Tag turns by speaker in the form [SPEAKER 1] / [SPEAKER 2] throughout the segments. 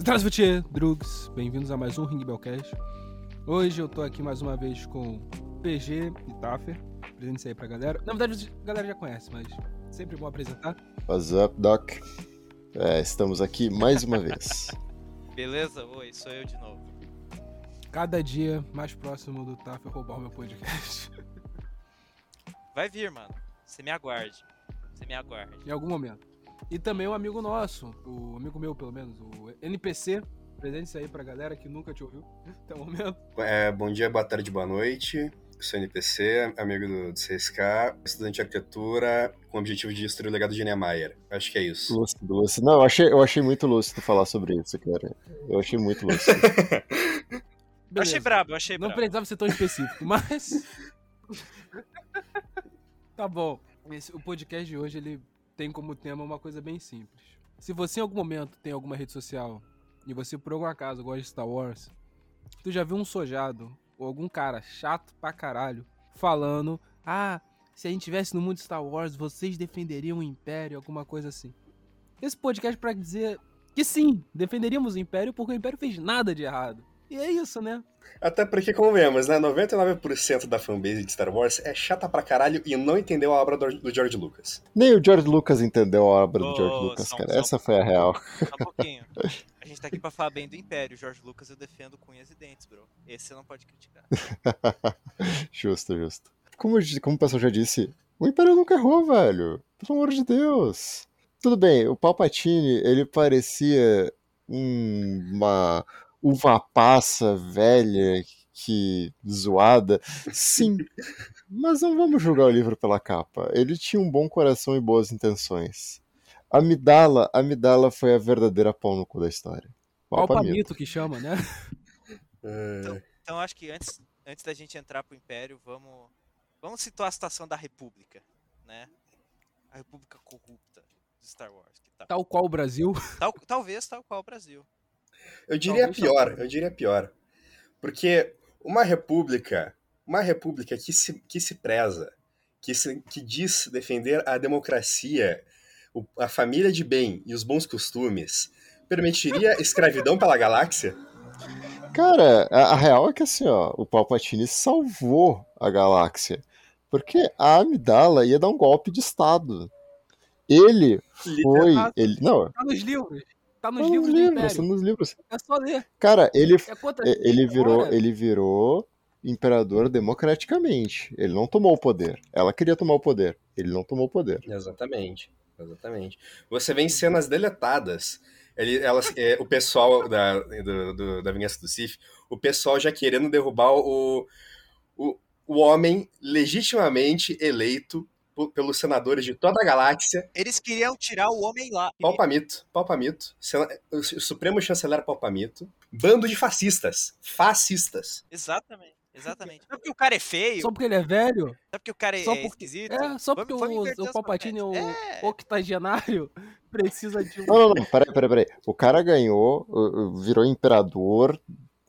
[SPEAKER 1] Здравствуйте, Drugs! Bem-vindos a mais um Ring Bellcast. Hoje eu tô aqui mais uma vez com PG e Taffer. Apresente aí pra galera. Na verdade, a galera já conhece, mas sempre bom apresentar.
[SPEAKER 2] What's up, Doc? É, estamos aqui mais uma vez.
[SPEAKER 3] Beleza? Oi, sou eu de novo.
[SPEAKER 1] Cada dia mais próximo do Taffer roubar o meu podcast.
[SPEAKER 3] Vai vir, mano. Você me aguarde. Você me aguarde.
[SPEAKER 1] em algum momento. E também um amigo nosso, o amigo meu pelo menos, o NPC. Presente aí pra galera que nunca te ouviu até o momento.
[SPEAKER 4] É, bom dia, boa tarde, boa noite. Eu sou NPC, amigo do, do CSK, estudante de arquitetura, com o objetivo de destruir o legado de Niemeyer. Acho que é isso.
[SPEAKER 2] Lúcido, lúcido. Não, eu achei, eu achei muito lúcido falar sobre isso, cara. Eu achei muito lúcido.
[SPEAKER 3] Eu achei brabo, eu achei
[SPEAKER 1] Não
[SPEAKER 3] brabo.
[SPEAKER 1] precisava ser tão específico, mas. tá bom. Esse- o podcast de hoje ele tem como tema uma coisa bem simples. Se você em algum momento tem alguma rede social e você por algum acaso gosta de Star Wars, tu já viu um sojado ou algum cara chato pra caralho falando: Ah, se a gente tivesse no mundo de Star Wars, vocês defenderiam o Império, alguma coisa assim. Esse podcast é pra dizer que sim, defenderíamos o Império porque o Império fez nada de errado. E é isso, né?
[SPEAKER 4] Até porque, como vemos, né, 99% da fanbase de Star Wars é chata pra caralho e não entendeu a obra do, do George Lucas.
[SPEAKER 2] Nem o George Lucas entendeu a obra do
[SPEAKER 3] Ô,
[SPEAKER 2] George Lucas,
[SPEAKER 3] só-
[SPEAKER 2] cara.
[SPEAKER 3] só-
[SPEAKER 2] Essa foi a real.
[SPEAKER 3] Só um pouquinho. A gente tá aqui pra falar bem do Império. Jorge Lucas eu defendo com unhas e dentes, bro. Esse você não pode criticar.
[SPEAKER 2] justo, justo. Como, como o pessoal já disse, o Império nunca errou, velho. Pelo amor de Deus. Tudo bem, o Palpatine, ele parecia um- uma uva passa velha que zoada. Sim, mas não vamos julgar o livro pela capa. Ele tinha um bom coração e boas intenções. Amidala, Amidala foi a verdadeira pau no cu da história. Palpamito.
[SPEAKER 1] Que chama, né?
[SPEAKER 4] É,
[SPEAKER 3] Então acho que antes, antes da gente entrar pro Império, vamos, vamos situar a situação da República, né? A República corrupta de Star Wars. Que tá,
[SPEAKER 1] Tal qual o Brasil.
[SPEAKER 3] tal, talvez tal qual o Brasil.
[SPEAKER 4] Eu diria
[SPEAKER 1] Talvez
[SPEAKER 4] pior, eu diria pior. Porque uma república, uma república que se, que se preza, que, se, que diz defender a democracia, o- a família de bem e os bons costumes, permitiria escravidão pela galáxia?
[SPEAKER 2] Cara, a, a real é que assim, ó, o Palpatine salvou a galáxia. Porque a Amidala ia dar um golpe de Estado. Ele foi. Ele, não,
[SPEAKER 1] Tá nos livros. Tá nos
[SPEAKER 2] tá nos
[SPEAKER 1] livros do
[SPEAKER 2] livros, tá nos livros.
[SPEAKER 1] É só ler.
[SPEAKER 2] Cara, ele,
[SPEAKER 1] É
[SPEAKER 2] ele virou, ele virou imperador democraticamente. Ele não tomou o poder. Ela queria tomar o poder. Ele não tomou o poder.
[SPEAKER 4] Exatamente, exatamente. Você vê em cenas deletadas, ele, elas, é, o pessoal da, do, do- da Vingança do Sith, o pessoal já querendo derrubar o, o, o homem legitimamente eleito pelos senadores de toda a galáxia,
[SPEAKER 3] Eles queriam tirar o homem lá.
[SPEAKER 4] Palpamito, Palpamito, o Supremo Chanceler Palpamito, bando de fascistas, fascistas.
[SPEAKER 3] Exatamente. Exatamente. Não porque o cara é feio,
[SPEAKER 1] Só porque ele é velho?
[SPEAKER 3] não porque o cara é,
[SPEAKER 1] Só porque-
[SPEAKER 3] esquisito.
[SPEAKER 1] É, só porque
[SPEAKER 3] vamos
[SPEAKER 1] o, o Palpatine é o
[SPEAKER 3] papéis. É.
[SPEAKER 1] octogenário precisa de um.
[SPEAKER 2] Não, não, não, peraí, peraí, peraí. O cara ganhou, virou imperador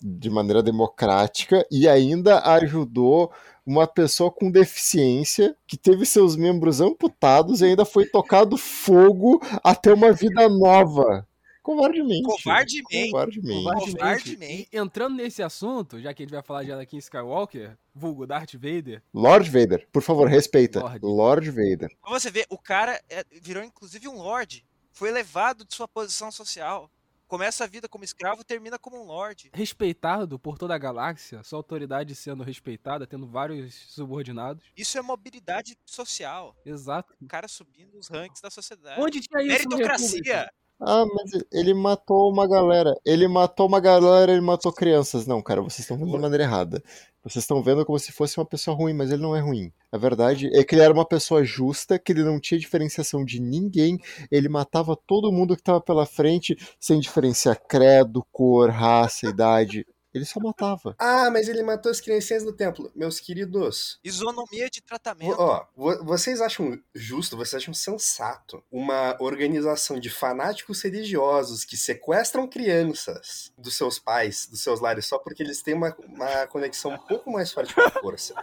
[SPEAKER 2] de maneira democrática e ainda ajudou uma pessoa com deficiência que teve seus membros amputados e ainda foi tocado fogo até uma vida nova. Covardemente.
[SPEAKER 3] Covardemente.
[SPEAKER 2] Covardemente.
[SPEAKER 1] Covardemente. Entrando nesse assunto, já que a gente vai falar de Anakin Skywalker, vulgo Darth Vader,
[SPEAKER 2] Lord Vader, por favor, respeita.
[SPEAKER 1] Lorde.
[SPEAKER 2] Lord Vader.
[SPEAKER 3] Você ver, o cara é- virou inclusive um lord. Foi elevado de sua posição social. Começa a vida como escravo, termina como um lord.
[SPEAKER 1] respeitado por toda a galáxia, sua autoridade sendo respeitada, tendo vários subordinados.
[SPEAKER 3] Isso é mobilidade social.
[SPEAKER 1] Exato.
[SPEAKER 3] O cara subindo os ranks da sociedade.
[SPEAKER 1] Onde tinha isso
[SPEAKER 3] Meritocracia.
[SPEAKER 2] Ah, mas ele matou uma galera. Ele matou uma galera, ele matou crianças. Não, cara, vocês estão vendo da maneira errada. Vocês estão vendo como se fosse uma pessoa ruim, mas ele não é ruim. A verdade é que ele era uma pessoa justa, que ele não tinha diferenciação de ninguém. Ele matava todo mundo que estava pela frente, sem diferenciar credo, cor, raça, idade. Ele só matava.
[SPEAKER 4] Ah, mas ele matou as criancinhas do templo. Meus queridos,
[SPEAKER 3] Isonomia de tratamento.
[SPEAKER 4] ó, vo- vocês acham justo, vocês acham sensato uma organização de fanáticos religiosos que sequestram crianças dos seus pais, dos seus lares, só porque eles têm uma, uma conexão um pouco mais forte com a força,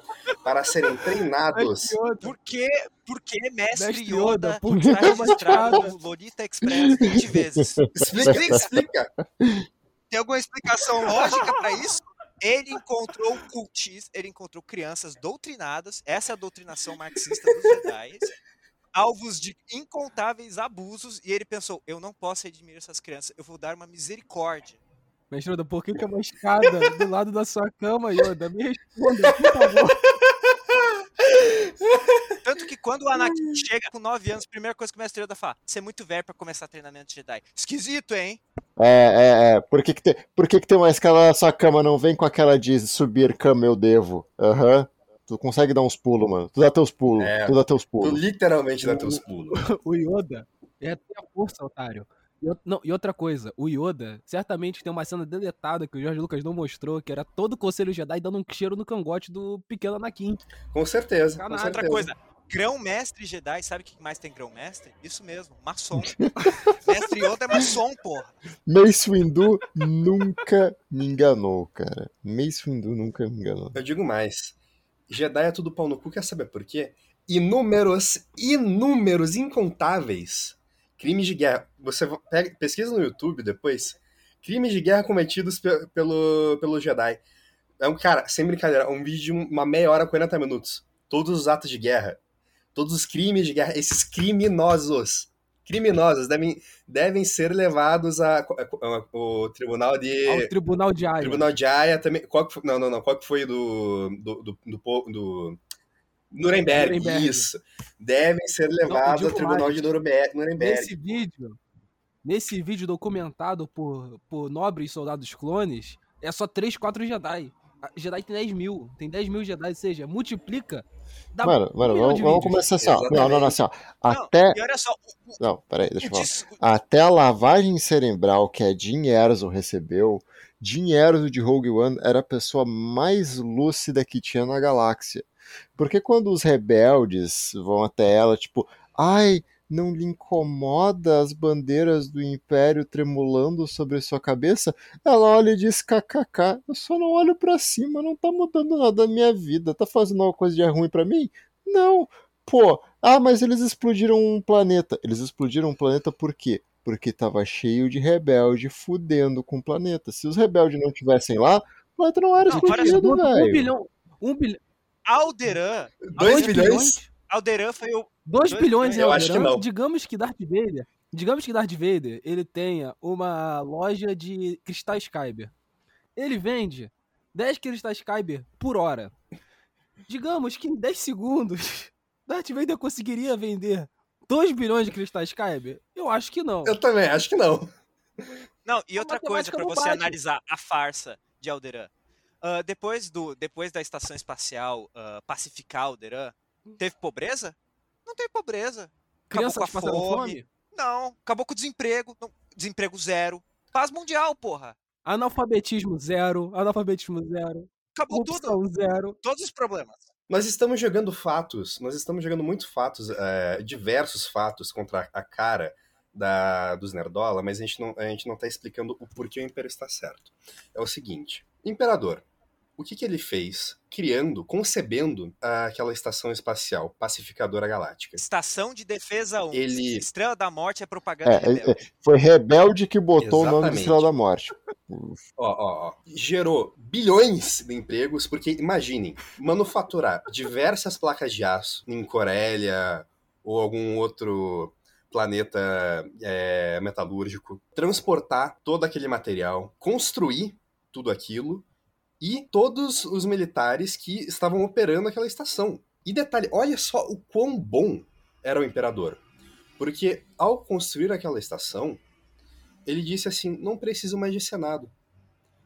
[SPEAKER 4] para serem treinados
[SPEAKER 3] Por que, por que Mestre,
[SPEAKER 1] Mestre
[SPEAKER 3] Yoda,
[SPEAKER 1] Yoda, por que
[SPEAKER 3] no Lolita Express 20 vezes?
[SPEAKER 4] Explica, explica.
[SPEAKER 3] Tem alguma explicação lógica para isso? Ele encontrou cultis, ele encontrou crianças doutrinadas, essa é a doutrinação marxista dos Jedi, alvos de incontáveis abusos, e ele pensou: eu não posso redimir essas crianças, eu vou dar uma misericórdia.
[SPEAKER 1] Mestre Yoda, por que, que é uma escada do lado da sua cama, Yoda? Me responda, por favor.
[SPEAKER 3] Quando o Anakin chega com 9 anos, a primeira coisa que o Mestre Yoda fala: você é muito velho para começar treinamento Jedi. Esquisito, hein?
[SPEAKER 2] É, é, é. Por que, que, tem, por que, que tem uma escala na sua cama? Não vem com aquela de subir cama eu devo. Aham. Tu consegue dar uns pulos, mano. Tu dá teus pulos.
[SPEAKER 4] É.
[SPEAKER 2] Tu dá teus
[SPEAKER 4] Tu
[SPEAKER 2] pulos.
[SPEAKER 4] literalmente dá teus pulos.
[SPEAKER 1] O Yoda é ter a força, otário. E, não, e outra coisa, o Yoda certamente tem uma cena deletada que o George Lucas não mostrou, que era todo o Conselho Jedi dando um cheiro no cangote do pequeno Anakin.
[SPEAKER 4] Com certeza. Com
[SPEAKER 1] Caralho,
[SPEAKER 3] Outra
[SPEAKER 4] certeza.
[SPEAKER 3] coisa, grão-mestre Jedi, sabe o que mais tem grão-mestre? Isso mesmo, maçom. Mestre Yoda é maçom, porra.
[SPEAKER 2] Mace Windu nunca me enganou, cara. Mace Windu nunca me enganou.
[SPEAKER 4] Eu digo mais. Jedi é tudo pau no cu, quer saber por quê? Inúmeros, inúmeros, incontáveis crimes de guerra. Você pega, pesquisa no YouTube depois. Crimes de guerra cometidos pe- pelo, pelo Jedi. É um, cara, sem brincadeira, é um vídeo de uma meia hora, 40 minutos. Todos os atos de guerra. Todos os crimes de guerra. Esses criminosos. Criminosos devem, devem ser levados a, a- a- o tribunal de.
[SPEAKER 1] Ao Tribunal de Aya.
[SPEAKER 4] Tribunal de Haia também. Qual que foi, não, não, não. Qual que foi do. do, do, do, do- Nuremberg,
[SPEAKER 1] Nuremberg.
[SPEAKER 4] isso. Devem ser levados ao Tribunal
[SPEAKER 1] mais.
[SPEAKER 4] de Nuremberg. Nuremberg.
[SPEAKER 1] Nesse vídeo, nesse vídeo documentado por, por nobres soldados clones, é só 3, 4 Jedi. Jedi tem 10 mil. Tem 10 mil Jedi, ou seja, multiplica. Dá
[SPEAKER 2] Mano,
[SPEAKER 1] um
[SPEAKER 2] mano,
[SPEAKER 1] milhão
[SPEAKER 2] vamos,
[SPEAKER 1] de
[SPEAKER 2] vamos começar assim, ó. Não, não, não, assim, ó.
[SPEAKER 3] Não,
[SPEAKER 2] Até.
[SPEAKER 3] E olha só, o,
[SPEAKER 2] Não, peraí, deixa eu falar.
[SPEAKER 3] dis- o-
[SPEAKER 2] Até a lavagem cerebral que a Jean Erso recebeu, Jean Erso de Rogue One era a pessoa mais lúcida que tinha na galáxia. Porque quando os rebeldes vão até ela, tipo, ai, não lhe incomoda as bandeiras do Império tremulando sobre sua cabeça? Ela olha e diz, kkk, eu só não olho pra cima, não tá mudando nada na minha vida, tá fazendo alguma coisa de ruim pra mim? Não, pô, ah, mas eles explodiram um planeta. Eles explodiram um planeta por quê? Porque tava cheio de rebelde fudendo com o planeta. Se os rebeldes não tivessem lá, o planeta não era
[SPEAKER 3] Não, para
[SPEAKER 2] explodido,
[SPEAKER 1] Um
[SPEAKER 2] velho.
[SPEAKER 1] bilhão. Um bilhão.
[SPEAKER 3] Alderan,
[SPEAKER 4] Dois
[SPEAKER 1] dois
[SPEAKER 4] bilhões?
[SPEAKER 3] Alderan foi o.
[SPEAKER 1] 2
[SPEAKER 3] Dois
[SPEAKER 1] bilhões
[SPEAKER 4] Eu acho que não.
[SPEAKER 1] Digamos que Darth Vader. Digamos que Darth Vader ele tenha uma loja de cristais Kyber. Ele vende 10 cristais Kyber por hora. Digamos que em 10 segundos Darth Vader conseguiria vender 2 bilhões de cristais Kyber? Eu acho que não.
[SPEAKER 4] Eu também, acho que não.
[SPEAKER 3] Não, e
[SPEAKER 1] A
[SPEAKER 3] outra coisa
[SPEAKER 1] não
[SPEAKER 3] você
[SPEAKER 1] bate.
[SPEAKER 3] analisar a farsa de Alderan. Ah, depois, do, depois da estação espacial ah, pacificar Alderan, teve pobreza? Não teve pobreza. Acabou
[SPEAKER 1] Crianças
[SPEAKER 3] com a fome.
[SPEAKER 1] fome?
[SPEAKER 3] Não, acabou com o desemprego. Não, desemprego zero. Paz mundial, porra.
[SPEAKER 1] Analfabetismo zero. Analfabetismo zero.
[SPEAKER 3] Acabou tudo.
[SPEAKER 1] Zero.
[SPEAKER 3] Todos os problemas.
[SPEAKER 4] Nós estamos jogando fatos, nós estamos jogando muitos fatos, é, diversos fatos contra a cara da, dos Nerdola, mas a gente, não, a gente não tá explicando o porquê o Império está certo. É o seguinte, Imperador, o que, que ele fez criando, concebendo aquela estação espacial pacificadora galáctica?
[SPEAKER 3] Estação de Defesa 1.
[SPEAKER 4] Ele-
[SPEAKER 3] Estrela da Morte é propaganda
[SPEAKER 2] É,
[SPEAKER 3] rebelde.
[SPEAKER 2] é, foi Rebelde que botou o nome
[SPEAKER 4] Exatamente.
[SPEAKER 2] Estrela da Morte.
[SPEAKER 4] Ó, ó, ó. Gerou bilhões de empregos, porque imaginem, manufaturar diversas placas de aço em Corélia ou algum outro planeta é, metalúrgico, transportar todo aquele material, construir tudo aquilo e todos os militares que estavam operando aquela estação. E detalhe, olha só o quão bom era o imperador. Porque ao construir aquela estação, ele disse assim: não preciso mais de Senado.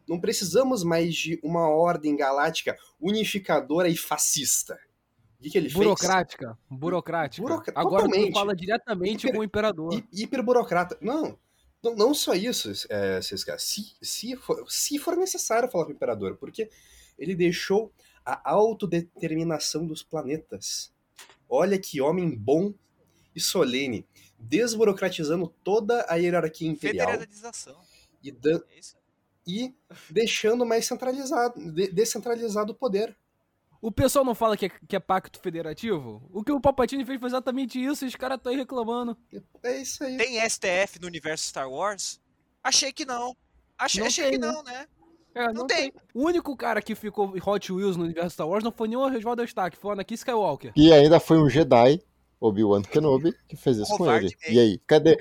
[SPEAKER 4] Não precisamos mais de uma ordem galáctica unificadora e fascista. O que, que ele
[SPEAKER 1] Burocrática. Burocrática.
[SPEAKER 4] Burocra-
[SPEAKER 1] Agora tu
[SPEAKER 4] totalmente.
[SPEAKER 1] fala diretamente
[SPEAKER 4] Hiper-
[SPEAKER 1] com o imperador.
[SPEAKER 4] fez? Hi- Hiperburocrata. Não. Não, não só isso, é, Cisca, se, se, for, se for necessário falar com o Imperador, porque ele deixou a autodeterminação dos planetas. Olha que homem bom e solene, desburocratizando toda a hierarquia imperial
[SPEAKER 3] Federalização.
[SPEAKER 4] e, dan-
[SPEAKER 3] É
[SPEAKER 4] e deixando mais centralizado, de- descentralizado o poder.
[SPEAKER 1] O pessoal não fala que é, que é pacto federativo? O que o Palpatine fez foi exatamente isso e os caras estão aí reclamando.
[SPEAKER 4] É isso aí.
[SPEAKER 3] Tem STF no universo Star Wars? Achei que não. Achei,
[SPEAKER 1] Não
[SPEAKER 3] achei
[SPEAKER 1] tem,
[SPEAKER 3] que
[SPEAKER 1] né?
[SPEAKER 3] não, né?
[SPEAKER 1] É,
[SPEAKER 3] Não tem.
[SPEAKER 1] O único cara que ficou Hot Wheels no universo Star Wars não foi nem o Oswald Stark, foi o Anakin Skywalker.
[SPEAKER 2] E ainda foi um Jedi, Obi-Wan Kenobi, que fez isso com
[SPEAKER 3] Covarde
[SPEAKER 2] ele.
[SPEAKER 3] mesmo.
[SPEAKER 2] E aí, cadê,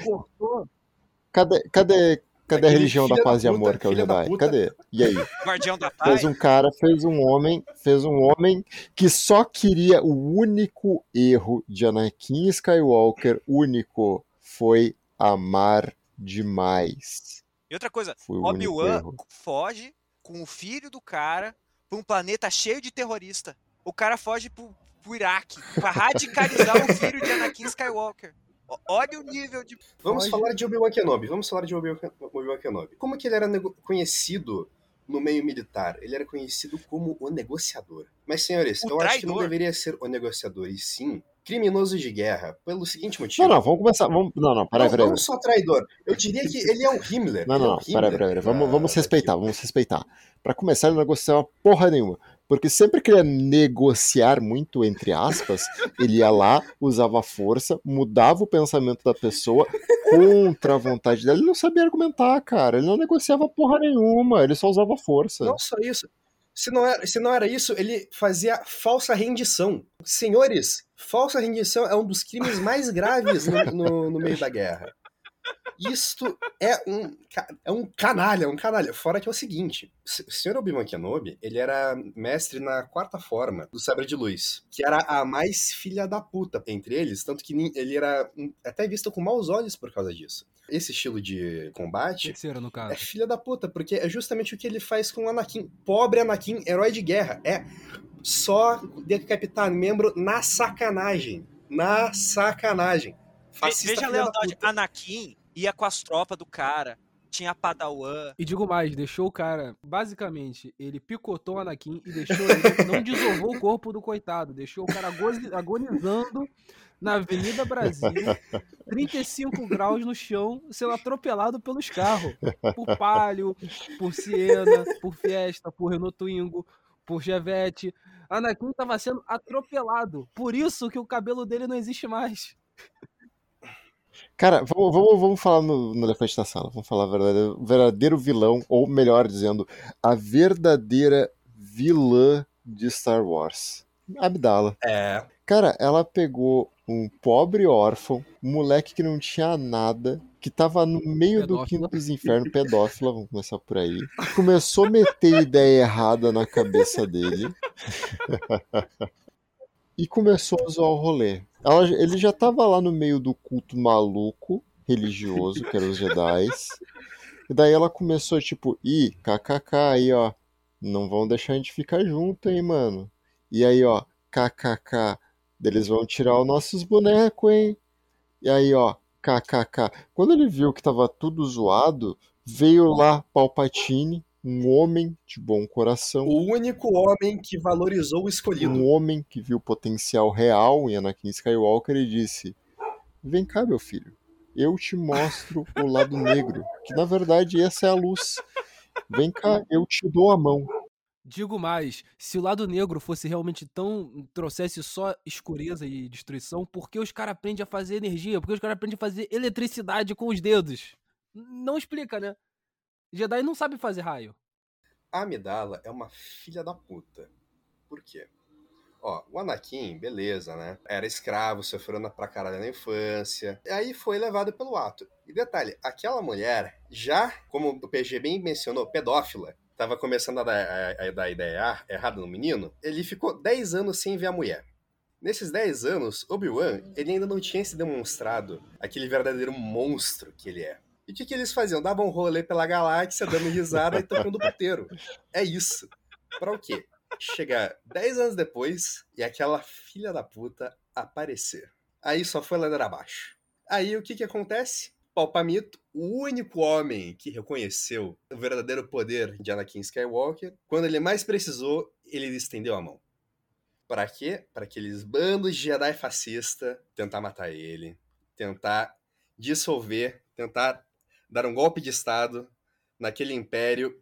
[SPEAKER 2] cadê, cadê, cadê a religião da
[SPEAKER 4] filho da
[SPEAKER 2] paz e
[SPEAKER 4] puta,
[SPEAKER 2] amor que é o Jedi?
[SPEAKER 4] puta.
[SPEAKER 2] Cadê? E aí?
[SPEAKER 3] Guardião da Paz.
[SPEAKER 2] Fez um cara, fez um homem, fez um homem que só queria o único erro de Anakin Skywalker, único, foi amar demais.
[SPEAKER 3] E outra coisa,
[SPEAKER 2] Foi o único
[SPEAKER 3] Obi-Wan foge com o filho do cara pra um planeta cheio de terrorista. O cara foge pro, pro Iraque pra radicalizar o filho de Anakin Skywalker. O- Olha o nível de.
[SPEAKER 4] Vamos
[SPEAKER 1] Pode.
[SPEAKER 4] falar de Obi-Wan Kenobi. Vamos falar de Obi-Wan Kenobi. Como que ele era nego- conhecido no meio militar? Ele era conhecido como o negociador. Mas, senhores,
[SPEAKER 3] O
[SPEAKER 4] eu acho que não
[SPEAKER 3] traidor.
[SPEAKER 4] deveria ser o negociador, e sim criminoso de guerra, pelo seguinte motivo.
[SPEAKER 2] Não, não, vamos começar. Vamos, não, não, peraí,
[SPEAKER 4] não,
[SPEAKER 2] peraí.
[SPEAKER 4] não só traidor. Eu diria que ele é o Himmler.
[SPEAKER 2] Não,
[SPEAKER 4] é
[SPEAKER 2] não, não, peraí,
[SPEAKER 4] Himmler
[SPEAKER 2] peraí, peraí. Vamos, vamos respeitar, vamos respeitar. Pra começar, ele não negociava porra nenhuma. Porque sempre que ele ia negociar muito, entre aspas, ele ia lá, usava força, mudava o pensamento da pessoa contra a vontade dela. Ele não sabia argumentar, cara. Ele não negociava porra nenhuma, ele só usava força.
[SPEAKER 4] Não só isso. Se não, era, se não era isso, ele fazia falsa rendição. Senhores, falsa rendição é um dos crimes mais graves no, no- no meio da guerra. Isto é um, é um canalha, um canalha. Fora que é o seguinte, o senhor Obi-Wan Kenobi, ele era mestre na quarta forma do Sabre de Luz, que era a mais filha da puta entre eles, tanto que ele era até visto com maus olhos por causa disso. Esse estilo de combate
[SPEAKER 1] Terceira, no
[SPEAKER 4] é
[SPEAKER 1] caso.
[SPEAKER 4] filha da puta, porque é justamente o que ele faz com o Anakin. Pobre Anakin, herói de guerra. É só decapitar membro na sacanagem. Na sacanagem. Fascista
[SPEAKER 3] Veja a lealdade. Anakin ia com as tropas do cara. Tinha Padawan.
[SPEAKER 1] E digo mais, deixou o cara, basicamente, ele picotou o Anakin e deixou ele, não desovou o corpo do coitado, deixou o cara agonizando na Avenida Brasil, 35 graus no chão, sendo atropelado pelos carros, por Palio, por Siena, por Fiesta, por Renault Twingo, por Chevette. Anakin tava sendo atropelado, por isso que o cabelo dele não existe mais.
[SPEAKER 2] Cara, vamos, vamos, vamos falar no, no elefante da sala. Vamos falar o verdadeiro, verdadeiro vilão, ou melhor dizendo, a verdadeira vilã de Star Wars. Amidala.
[SPEAKER 4] É.
[SPEAKER 2] Cara, ela pegou um pobre órfão, um moleque que não tinha nada, que tava no meio do
[SPEAKER 1] Pedófila.
[SPEAKER 2] quinto dos infernos, pedófila, vamos começar por aí. Começou a meter ideia errada na cabeça dele. e começou a zoar o rolê. Ela- ele já tava lá no meio do culto maluco, religioso, que eram os Jedi. E daí ela começou, tipo, ih, kkk, aí, ó. Não vão deixar a gente ficar junto, hein, mano. E aí, ó, kkk. Eles vão tirar os nossos bonecos, hein? E aí, ó, kkk. Quando ele viu que tava tudo zoado, veio lá Palpatine, um homem de bom coração,
[SPEAKER 4] O único homem que valorizou o escolhido.
[SPEAKER 2] um homem que viu o potencial real em Anakin Skywalker e disse: Vem cá, meu filho, eu te mostro o lado negro, que na verdade essa é a luz. Vem cá, eu te dou a mão.
[SPEAKER 1] Digo mais, se o lado negro fosse realmente tão. trouxesse só escureza e destruição, por que os caras aprendem a fazer energia? Por que os caras aprendem a fazer eletricidade com os dedos? Não explica, né? Jedi não sabe fazer raio.
[SPEAKER 4] A Amidala é uma filha da puta. Por quê? Ó, o Anakin, beleza, né? Era escravo, sofreu na- pra caralho na infância. E aí foi levado pelo ato. E detalhe, aquela mulher, já, como o PG bem mencionou, pedófila, tava começando a dar, a- a dar ideia erra- errada no menino, ele ficou 10 anos sem ver a mulher. Nesses 10 anos, Obi-Wan, ele ainda não tinha se demonstrado aquele verdadeiro monstro que ele é. E o que, que eles faziam? Davam um rolê pela galáxia, dando risada e tocando puteiro. É isso. Pra o quê? Chegar 10 anos depois e aquela filha da puta aparecer. Aí só foi ladeira abaixo. Aí o que que acontece? Palpamito, o único homem que reconheceu o verdadeiro poder de Anakin Skywalker, quando ele mais precisou, ele estendeu a mão. Para quê? Para aqueles bandos de Jedi fascista tentar matar ele, tentar dissolver, tentar dar um golpe de estado naquele império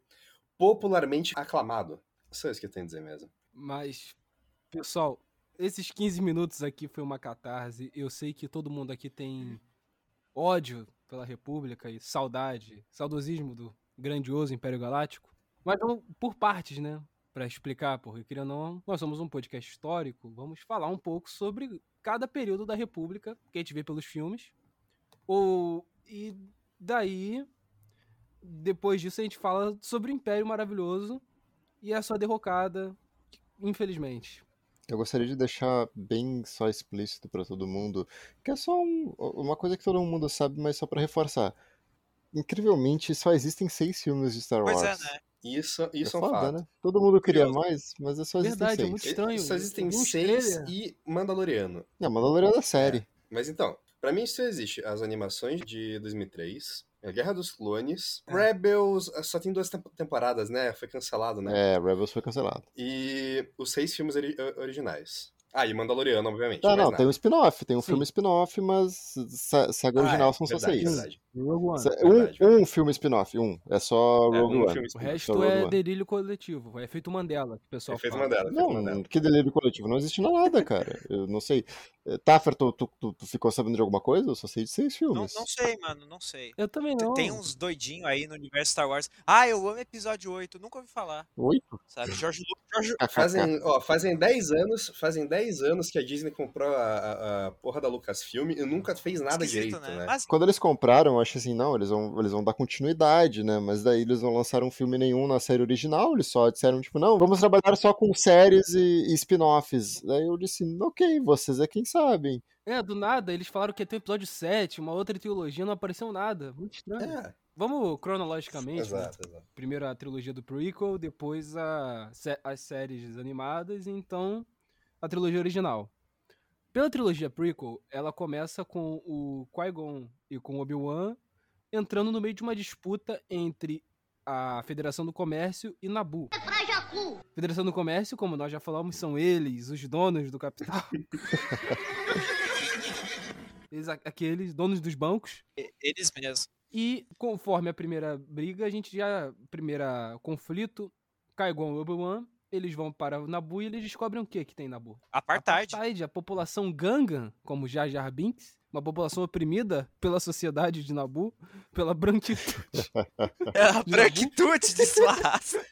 [SPEAKER 4] popularmente aclamado. Só isso que eu tenho a dizer mesmo.
[SPEAKER 1] Mas, pessoal, esses 15 minutos aqui foi uma catarse. Eu sei que todo mundo aqui tem ódio pela República e saudade, saudosismo do grandioso Império Galáctico. Mas vamos por partes, né? Pra explicar, porque queria não, nós somos um podcast histórico, vamos falar um pouco sobre cada período da República, que a gente vê pelos filmes. Ou, e daí, depois disso, a gente fala sobre o Império Maravilhoso e a sua derrocada, infelizmente.
[SPEAKER 2] Eu gostaria de deixar bem só explícito pra todo mundo, que é só um- uma coisa que todo mundo sabe, mas só pra reforçar. Incrivelmente, só existem seis filmes de Star
[SPEAKER 3] Pois é,
[SPEAKER 2] Wars.
[SPEAKER 3] né?
[SPEAKER 4] Isso, isso é,
[SPEAKER 2] é
[SPEAKER 4] um
[SPEAKER 2] foda,
[SPEAKER 4] fato.
[SPEAKER 2] né? Todo mundo queria
[SPEAKER 4] Curioso.
[SPEAKER 2] mais, mas é só existem
[SPEAKER 1] Verdade, é
[SPEAKER 2] seis.
[SPEAKER 1] muito estranho.
[SPEAKER 4] Só existem seis e Mandaloriano.
[SPEAKER 2] Não, Mandaloriano é série.
[SPEAKER 4] Mas então, pra mim isso existe. As animações de 2003, a Guerra dos Clones,
[SPEAKER 3] É.
[SPEAKER 4] Rebels só tem duas temp- temporadas, né? Foi cancelado, né?
[SPEAKER 2] É, Rebels foi cancelado.
[SPEAKER 4] E os seis filmes ori- originais. Ah, e Mandaloriano, obviamente.
[SPEAKER 2] Não, não,
[SPEAKER 4] nada.
[SPEAKER 2] tem um spin-off, tem um
[SPEAKER 1] Sim.
[SPEAKER 2] filme spin-off, mas sa- saga
[SPEAKER 4] Ah,
[SPEAKER 2] original
[SPEAKER 4] é,
[SPEAKER 2] são só
[SPEAKER 4] verdade,
[SPEAKER 2] seis.
[SPEAKER 4] verdade.
[SPEAKER 1] Rogue One.
[SPEAKER 2] Sa-
[SPEAKER 4] Verdade,
[SPEAKER 2] um, um filme spin-off, um. É só
[SPEAKER 4] É,
[SPEAKER 2] Rogue
[SPEAKER 4] um
[SPEAKER 2] One.
[SPEAKER 1] O resto é delírio coletivo, é efeito Mandela, que o pessoal
[SPEAKER 4] Efeito
[SPEAKER 1] fala.
[SPEAKER 4] Mandela, Mandela.
[SPEAKER 2] Não, que delírio coletivo. Não existe nada, cara. Eu não sei. Eh, Taffer, tu, tu, tu- tu ficou sabendo de alguma coisa? Eu só sei de seis
[SPEAKER 3] Não,
[SPEAKER 2] filmes.
[SPEAKER 3] não sei, mano, não sei.
[SPEAKER 1] Eu também não.
[SPEAKER 3] Tem uns doidinhos aí no universo Star Wars. Ah, eu amo episódio 8, nunca ouvi falar.
[SPEAKER 2] Oito?
[SPEAKER 3] Sabe? Jorge Lucas.
[SPEAKER 4] Fazem, ó, fazem 10 anos, fazem 10 anos que a Disney comprou a, a, a porra da Lucasfilm e nunca fez nada
[SPEAKER 3] Esquisito,
[SPEAKER 4] direito, né?
[SPEAKER 3] Mas
[SPEAKER 2] Quando eles compraram, eu achei assim, não, eles vão, eles vão dar continuidade, né? Mas daí eles não lançaram filme nenhum na série original, eles só disseram, tipo, não, vamos trabalhar só com séries e, e spin-offs. Daí eu disse, ok, vocês é quem sabem.
[SPEAKER 1] É, do nada, eles falaram que ia ter um episódio 7, uma outra trilogia, não apareceu nada. Muito estranho.
[SPEAKER 4] É,
[SPEAKER 1] Vamos cronologicamente, né?
[SPEAKER 4] exato, exato.
[SPEAKER 1] Primeiro a trilogia do prequel, depois a, as séries animadas e então a trilogia original. Pela trilogia prequel, ela começa com o Qui-Gon e com o Obi-Wan entrando no meio de uma disputa entre a Federação do Comércio e Nabu. Federação do Comércio, como nós já falamos, são eles, os donos do capital. Eles, aqueles donos dos bancos.
[SPEAKER 3] eles mesmos.
[SPEAKER 1] E conforme a primeira briga, a gente já. Primeira conflito, Qui-Gon e Obi-Wan, eles vão para o Nabu e eles descobrem o que que tem em Nabu?
[SPEAKER 3] Apartheid.
[SPEAKER 1] Apartheid, a população Gangan, como Jar Jar Binks, uma população oprimida pela sociedade de Nabu, pela branquitude.
[SPEAKER 3] É a branquitude de sua raça.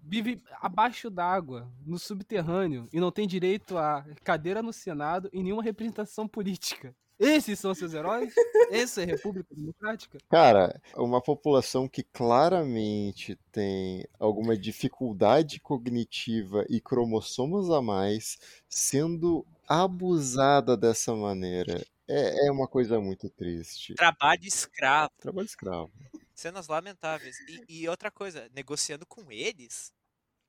[SPEAKER 1] Vive abaixo d'água, no subterrâneo, e não tem direito a cadeira no Senado e nenhuma representação política. Esses são seus heróis? Essa é a República Democrática?
[SPEAKER 2] Cara, uma população que claramente tem alguma dificuldade cognitiva e cromossomos a mais sendo abusada dessa maneira. É, é uma coisa muito triste.
[SPEAKER 3] Trabalho escravo.
[SPEAKER 2] Trabalho escravo.
[SPEAKER 3] Cenas lamentáveis. E, e outra coisa, negociando com eles.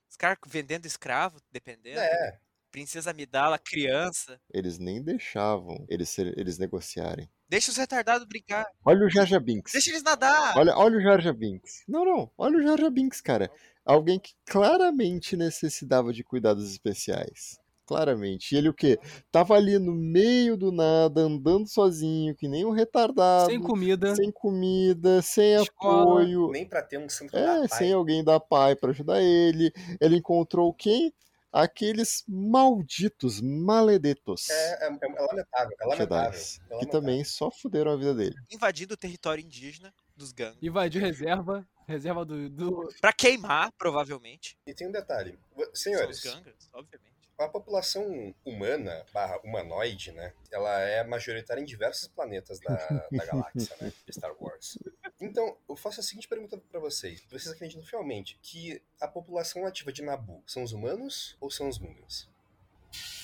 [SPEAKER 3] Os caras vendendo escravo, dependendo.
[SPEAKER 4] É,
[SPEAKER 3] Princesa Amidala, criança.
[SPEAKER 2] Eles nem deixavam eles, ser- eles negociarem.
[SPEAKER 3] Deixa os retardados brincar.
[SPEAKER 2] Olha o Jar Jar Binks.
[SPEAKER 3] Deixa eles nadar.
[SPEAKER 2] Olha, olha o Jar Jar Binks. Não, não. Olha o Jar Jar Binks, cara. Alguém que claramente necessitava de cuidados especiais. Claramente. E ele o quê? Tava ali no meio do nada, andando sozinho, que nem um retardado.
[SPEAKER 1] Sem comida,
[SPEAKER 2] sem comida, sem
[SPEAKER 1] Escola.
[SPEAKER 2] apoio.
[SPEAKER 4] nem pra ter um centro
[SPEAKER 2] É,
[SPEAKER 4] da
[SPEAKER 2] sem alguém da pai pra ajudar ele. Ele encontrou quem? Aqueles malditos, maledetos.
[SPEAKER 4] É, é, é lamentável, é lamentável. É
[SPEAKER 2] que
[SPEAKER 4] lamentável.
[SPEAKER 2] também só fuderam a vida dele.
[SPEAKER 3] Invadindo o território indígena dos gangues.
[SPEAKER 1] invadiu reserva, reserva do, do
[SPEAKER 3] Pra queimar, provavelmente.
[SPEAKER 4] E tem um detalhe. Vo-
[SPEAKER 3] São
[SPEAKER 4] Senhores,
[SPEAKER 3] os gangues, obviamente.
[SPEAKER 4] A população humana, barra humanoide, né? Ela é majoritária em diversos planetas da, da galáxia, né? De Star Wars. Então, eu faço a seguinte pergunta pra vocês. Vocês acreditam fielmente que a população nativa de Nabu são os humanos ou são os Gungans?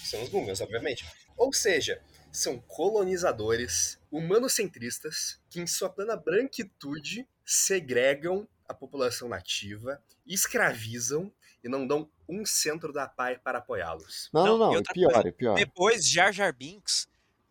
[SPEAKER 4] São os Gungans, obviamente. Ou seja, são colonizadores humanocentristas que, em sua plena branquitude, segregam a população nativa, escravizam e não dão um centro da PAI para apoiá-los.
[SPEAKER 2] Não,
[SPEAKER 3] Não,
[SPEAKER 2] não, não. pior,
[SPEAKER 3] coisa,
[SPEAKER 2] é pior.
[SPEAKER 3] Depois, Jar Jar Binks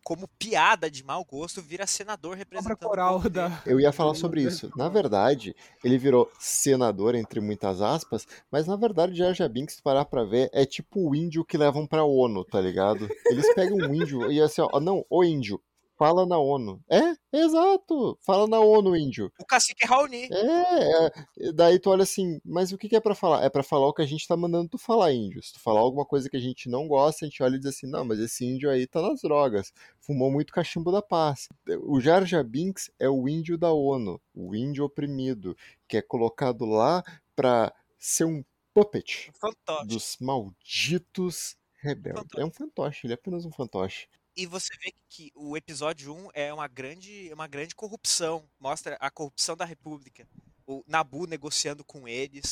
[SPEAKER 3] como piada de mau gosto, vira senador representando o
[SPEAKER 1] coral da.
[SPEAKER 2] Eu ia falar sobre isso. Na verdade, ele virou senador, entre muitas aspas, mas na verdade, Jar Jar Binks, se parar pra ver, é tipo o índio que levam pra ONU, tá ligado? Eles pegam um índio e assim, ó, não, ô índio, fala na ONU. É, exato, fala na ONU, índio.
[SPEAKER 3] O cacique é Raoni.
[SPEAKER 2] É, é, daí tu olha assim, mas o que que é pra falar? É pra falar o que a gente tá mandando tu falar, índio. Se tu falar alguma coisa que a gente não gosta, a gente olha e diz assim, não, mas esse índio aí tá nas drogas, fumou muito cachimbo da paz. O Jar Jar Binks é o índio da ONU, o índio oprimido, que é colocado lá pra ser um puppet
[SPEAKER 3] Fantoche.
[SPEAKER 2] dos malditos rebeldes. É um fantoche, ele é apenas um fantoche.
[SPEAKER 3] E você vê que o episódio 1 é uma grande, uma grande corrupção. Mostra a corrupção da República. O Nabu negociando com eles,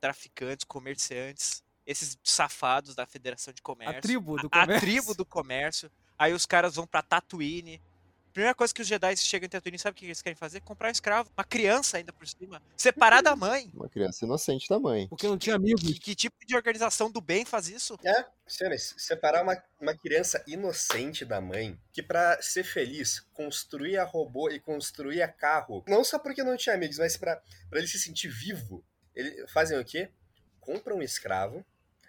[SPEAKER 3] traficantes, comerciantes, esses safados da Federação de Comércio.
[SPEAKER 1] A tribo do
[SPEAKER 3] a, a
[SPEAKER 1] comércio.
[SPEAKER 3] tribo do comércio. Aí os caras vão pra Tatooine. Primeira coisa que os Jedi chegam em Tatooine, sabe o que eles querem fazer? Comprar um escravo. Uma criança ainda por cima. Separar da mãe.
[SPEAKER 2] Uma criança inocente da mãe.
[SPEAKER 1] Porque não tinha amigos.
[SPEAKER 3] Que, que tipo de organização do bem faz isso?
[SPEAKER 4] É, senhores, separar uma, uma criança inocente da mãe, que pra ser feliz, construía robô e construía carro, não só porque não tinha amigos, mas pra, pra ele se sentir vivo, ele fazem o quê? Compram um escravo.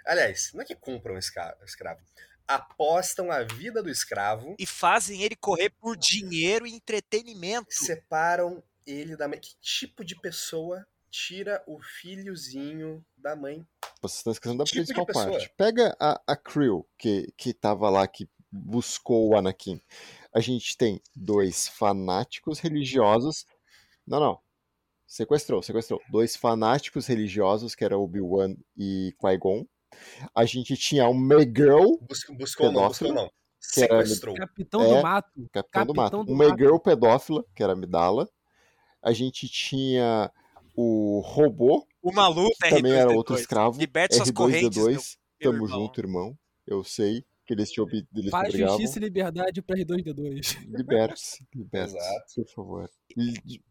[SPEAKER 4] Aliás, não é que compram um escra- escravo. Apostam a vida do escravo,
[SPEAKER 3] E fazem ele correr por dinheiro e entretenimento.
[SPEAKER 4] separam ele da mãe. Que tipo de pessoa tira o filhozinho da mãe?
[SPEAKER 2] Vocês estão esquecendo da
[SPEAKER 4] Tipo
[SPEAKER 2] principal parte. Pega a, a crew que, que tava lá, que buscou o Anakin. A gente tem dois fanáticos religiosos. Não, não. Sequestrou, sequestrou. Dois fanáticos religiosos, que era Obi-Wan e Qui-Gon. A gente tinha o Megirl,
[SPEAKER 4] Bus- buscou não, buscou não.
[SPEAKER 2] Que era-
[SPEAKER 4] Sequestrou.
[SPEAKER 1] Capitão
[SPEAKER 2] É.
[SPEAKER 1] do mato.
[SPEAKER 2] Capitão do Mato.
[SPEAKER 1] do
[SPEAKER 2] Um
[SPEAKER 1] Mato.
[SPEAKER 2] Megirl pedófila, que era a Midala. A gente tinha o robô,
[SPEAKER 3] O maluco
[SPEAKER 2] que também era outro
[SPEAKER 3] R2D2.
[SPEAKER 2] escravo.
[SPEAKER 3] Liberte suas correntes, meu,
[SPEAKER 2] R2D2.
[SPEAKER 3] meu
[SPEAKER 2] Tamo
[SPEAKER 3] irmão.
[SPEAKER 2] junto, irmão. Eu sei que eles te, obri- eles te obrigavam.
[SPEAKER 1] justiça e liberdade pra R2D2.
[SPEAKER 2] Liberte-se, liberte-se, por favor.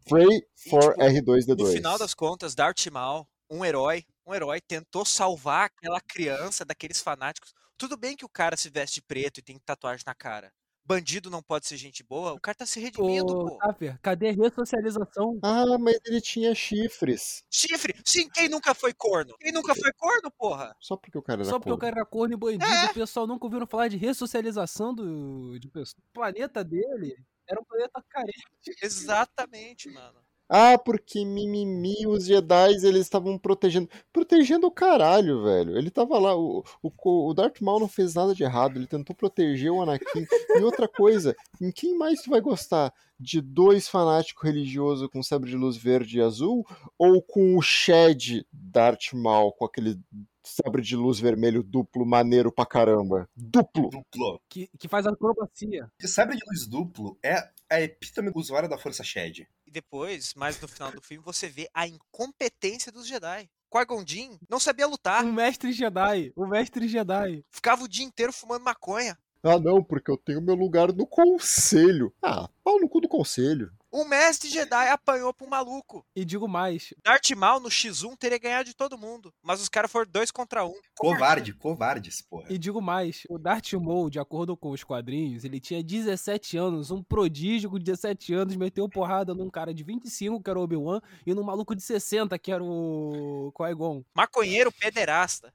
[SPEAKER 2] Pray for
[SPEAKER 3] tipo,
[SPEAKER 2] R2D2.
[SPEAKER 3] No final das contas, Darth Maul, um herói, um herói tentou salvar aquela criança daqueles fanáticos. Tudo bem que o cara se veste de preto e tem tatuagem na cara. Bandido não pode ser gente boa. O cara tá se redimindo,
[SPEAKER 1] Ô,
[SPEAKER 3] pô.
[SPEAKER 1] Taffer, cadê a ressocialização?
[SPEAKER 2] Ah, mas ele tinha chifres.
[SPEAKER 3] Chifre. Sim, quem nunca foi corno? Quem nunca foi corno, porra?
[SPEAKER 2] Só porque o cara era
[SPEAKER 1] Só porque o
[SPEAKER 2] corno.
[SPEAKER 1] cara era corno e bandido,
[SPEAKER 3] É.
[SPEAKER 1] o pessoal nunca ouviram falar de ressocialização do, de. O planeta dele era um planeta carente.
[SPEAKER 3] Exatamente, mano.
[SPEAKER 2] Ah, porque mimimi, os Jedi, eles estavam protegendo. Protegendo o caralho, velho. Ele tava lá, o, o, o Darth Maul não fez nada de errado, ele tentou proteger o Anakin. E outra coisa, em quem mais tu vai gostar? De dois fanáticos religiosos com sabre de luz verde e azul? Ou com o Shed Darth Maul com aquele sabre de luz vermelho duplo maneiro pra caramba? Duplo!
[SPEAKER 4] Duplo.
[SPEAKER 1] Que, que faz acrobacia.
[SPEAKER 4] Sabre de luz duplo é a epítome do usuário da força Shed.
[SPEAKER 3] Depois, mais no final do filme, você vê a incompetência dos Jedi. Qui-Gon Jinn não sabia lutar.
[SPEAKER 1] Um mestre Jedi. Um mestre Jedi.
[SPEAKER 3] Ficava o dia inteiro fumando maconha.
[SPEAKER 2] Ah, não, porque eu tenho meu lugar no conselho. Ah, pau no cu do conselho.
[SPEAKER 3] O mestre Jedi apanhou pra um maluco.
[SPEAKER 1] E digo mais,
[SPEAKER 3] Darth Maul no X1 teria ganhado de todo mundo. Mas os caras foram dois contra um.
[SPEAKER 4] Covarde, covardes, porra.
[SPEAKER 1] e digo mais, o Darth Maul, de acordo com os quadrinhos, ele tinha 17 anos, um prodígio com 17 anos, meteu porrada num cara de 25, que era o Obi-Wan, e num maluco de 60, que era o Qui-Gon.
[SPEAKER 3] Maconheiro pederasta.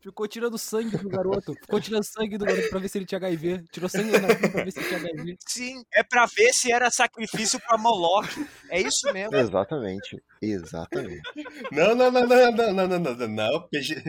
[SPEAKER 1] Ficou tirando sangue do garoto. Ficou tirando sangue do garoto pra ver se ele tinha HIV. Tirou sangue do Anakin pra ver se ele tinha HIV.
[SPEAKER 3] Sim, é pra ver se era sacrifício pra Moloch. É isso mesmo.
[SPEAKER 2] Exatamente. Exatamente.
[SPEAKER 4] Não, não, não, não, não, não, não, não, não, não. PG...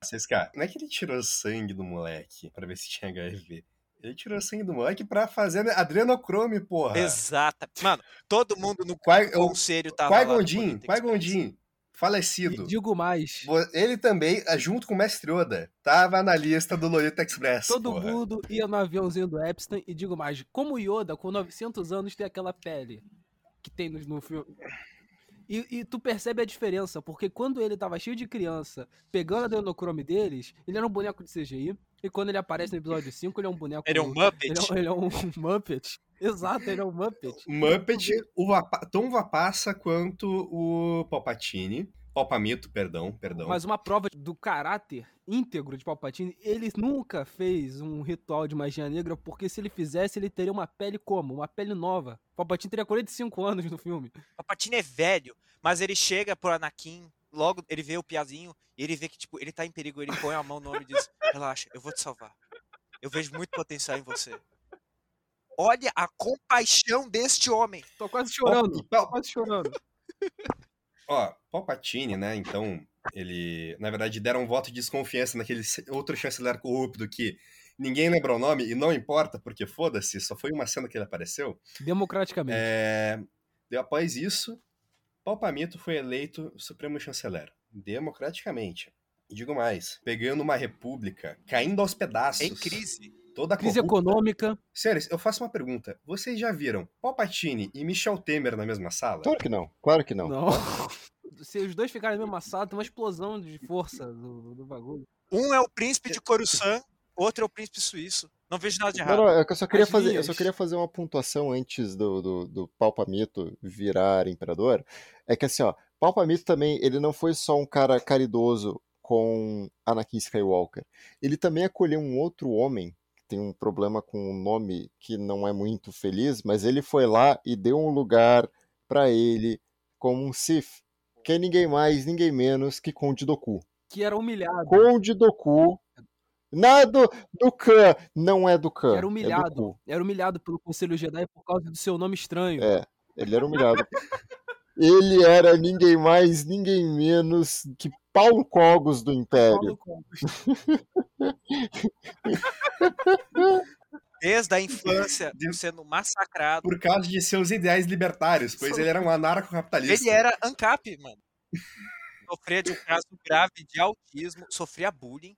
[SPEAKER 4] CSK, não é que ele tirou sangue do moleque pra ver se tinha HIV. Ele tirou sangue do moleque pra fazer adrenocrome, porra.
[SPEAKER 3] Exata. Mano, todo mundo no
[SPEAKER 4] o
[SPEAKER 3] conselho tava lá.
[SPEAKER 4] Qui-Gon
[SPEAKER 3] no
[SPEAKER 4] Jinn, Falecido.
[SPEAKER 1] E digo mais,
[SPEAKER 4] Ele também, eh, junto com o Mestre Oda, tava na lista do Lolita Express,
[SPEAKER 1] todo
[SPEAKER 4] porra.
[SPEAKER 1] mundo ia no aviãozinho do Epstein. E digo mais, como o Yoda, com 900 anos, tem aquela pele que tem no, no filme. E, e tu percebe a diferença, porque quando ele tava cheio de criança, pegando a adrenocrome deles, ele era um boneco de CGI. E quando ele aparece no episódio 5, ele é um boneco.
[SPEAKER 3] Ele é um
[SPEAKER 1] Ele
[SPEAKER 3] Muppet.
[SPEAKER 1] é, um- ele é um Muppet. Exato, ele é um Muppet.
[SPEAKER 4] Muppet, uva, pa- tão uva passa quanto o Palpatine. Palpamito, perdão, perdão.
[SPEAKER 1] Mas uma prova do caráter íntegro de Palpatine, ele nunca fez um ritual de magia negra, porque se ele fizesse, ele teria uma pele como? Uma pele nova. Palpatine teria 45 anos no filme.
[SPEAKER 3] Palpatine é velho, mas ele chega pro Anakin, logo ele vê o Piazinho, e ele vê que, tipo, ele tá em perigo, ele põe a mão no ombro e diz, relaxa, eu vou te salvar. Eu vejo muito potencial em você. Olha a compaixão deste homem.
[SPEAKER 1] Tô quase chorando, tô quase chorando.
[SPEAKER 4] Ó, Palpatine, né, então, ele, na verdade, deram um voto de desconfiança naquele outro chanceler corrupto que ninguém lembra o nome e não importa, porque foda-se, só foi uma cena que ele apareceu.
[SPEAKER 1] Democraticamente.
[SPEAKER 4] É, e após isso, Palpamito foi eleito Supremo Chanceler, democraticamente. E digo mais, pegando uma república, caindo aos pedaços.
[SPEAKER 3] Em crise.
[SPEAKER 4] Toda
[SPEAKER 1] Crise
[SPEAKER 4] corrupta.
[SPEAKER 1] econômica.
[SPEAKER 4] Senhores, eu faço uma pergunta. Vocês já viram Palpatine e Michel Temer na mesma sala?
[SPEAKER 2] Claro que não, claro que não.
[SPEAKER 1] Não. Se os dois ficarem na mesma sala, tem uma explosão de força do, do bagulho.
[SPEAKER 3] Um é o príncipe de Coruscant, outro é o príncipe suíço. Não vejo nada de
[SPEAKER 2] Não,
[SPEAKER 3] errado.
[SPEAKER 2] não, é que eu só queria
[SPEAKER 1] As
[SPEAKER 2] fazer, eu só queria fazer uma pontuação antes do, do, do Palpamito virar imperador. É que assim, ó, Palpamito também, ele não foi só um cara caridoso com Anakin Skywalker. Ele também acolheu um outro homem tem um problema com o nome que não é muito feliz, mas ele foi lá e deu um lugar pra ele como um Sith, que é ninguém mais, ninguém menos que Conde Doku.
[SPEAKER 1] Que era humilhado.
[SPEAKER 2] Conde Doku. Nada do Khan, não é do Khan.
[SPEAKER 1] era
[SPEAKER 2] É
[SPEAKER 1] humilhado.
[SPEAKER 2] Doku.
[SPEAKER 1] Era humilhado pelo Conselho Jedi por causa do seu nome estranho.
[SPEAKER 2] É, ele era humilhado. ele era ninguém mais, ninguém menos que Paulo Cogos do Império.
[SPEAKER 1] Paulo Cogos.
[SPEAKER 3] Desde a infância, sendo massacrado.
[SPEAKER 4] Por causa de seus ideais libertários, pois ele era um anarcocapitalista.
[SPEAKER 3] Ele era ANCAP, mano. Sofria de um caso grave de autismo, sofria bullying.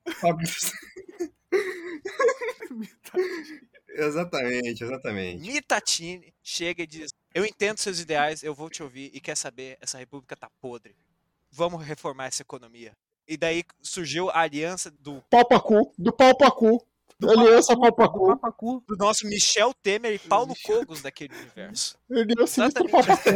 [SPEAKER 4] exatamente, exatamente.
[SPEAKER 3] Mitatine chega e diz: Eu entendo seus ideais, eu vou te ouvir e quer saber, essa república tá podre. Vamos reformar essa economia. E daí surgiu a aliança do,
[SPEAKER 2] Palpacu, do Palpacu. Aliança
[SPEAKER 1] Do
[SPEAKER 2] Palpacu.
[SPEAKER 1] Papacu.
[SPEAKER 3] do nosso Michel Temer e Paulo
[SPEAKER 1] Michel-
[SPEAKER 3] Cogos daquele universo.
[SPEAKER 2] Sinistro
[SPEAKER 3] Exatamente.
[SPEAKER 2] Palpacu.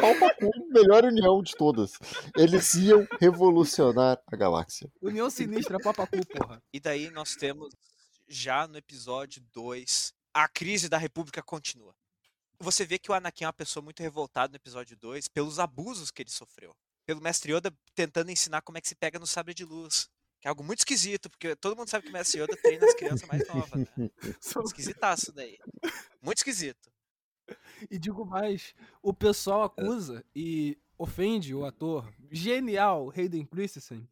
[SPEAKER 2] Palpacu, melhor união de todas. Eles iam revolucionar a galáxia.
[SPEAKER 1] União Sinistra, Papacu, porra.
[SPEAKER 3] E daí nós temos, já no episódio 2, a crise da República continua. Você vê que o Anakin é uma pessoa muito revoltada no episódio 2 pelos abusos que ele sofreu. Pelo Mestre Yoda tentando ensinar como é que se pega no sabre de luz. Que é algo muito esquisito, porque todo mundo sabe que o Mestre Yoda treina as crianças mais novas, né? Esquisitaço daí. Muito esquisito.
[SPEAKER 1] E digo mais, o pessoal acusa e ofende o ator genial Hayden Christensen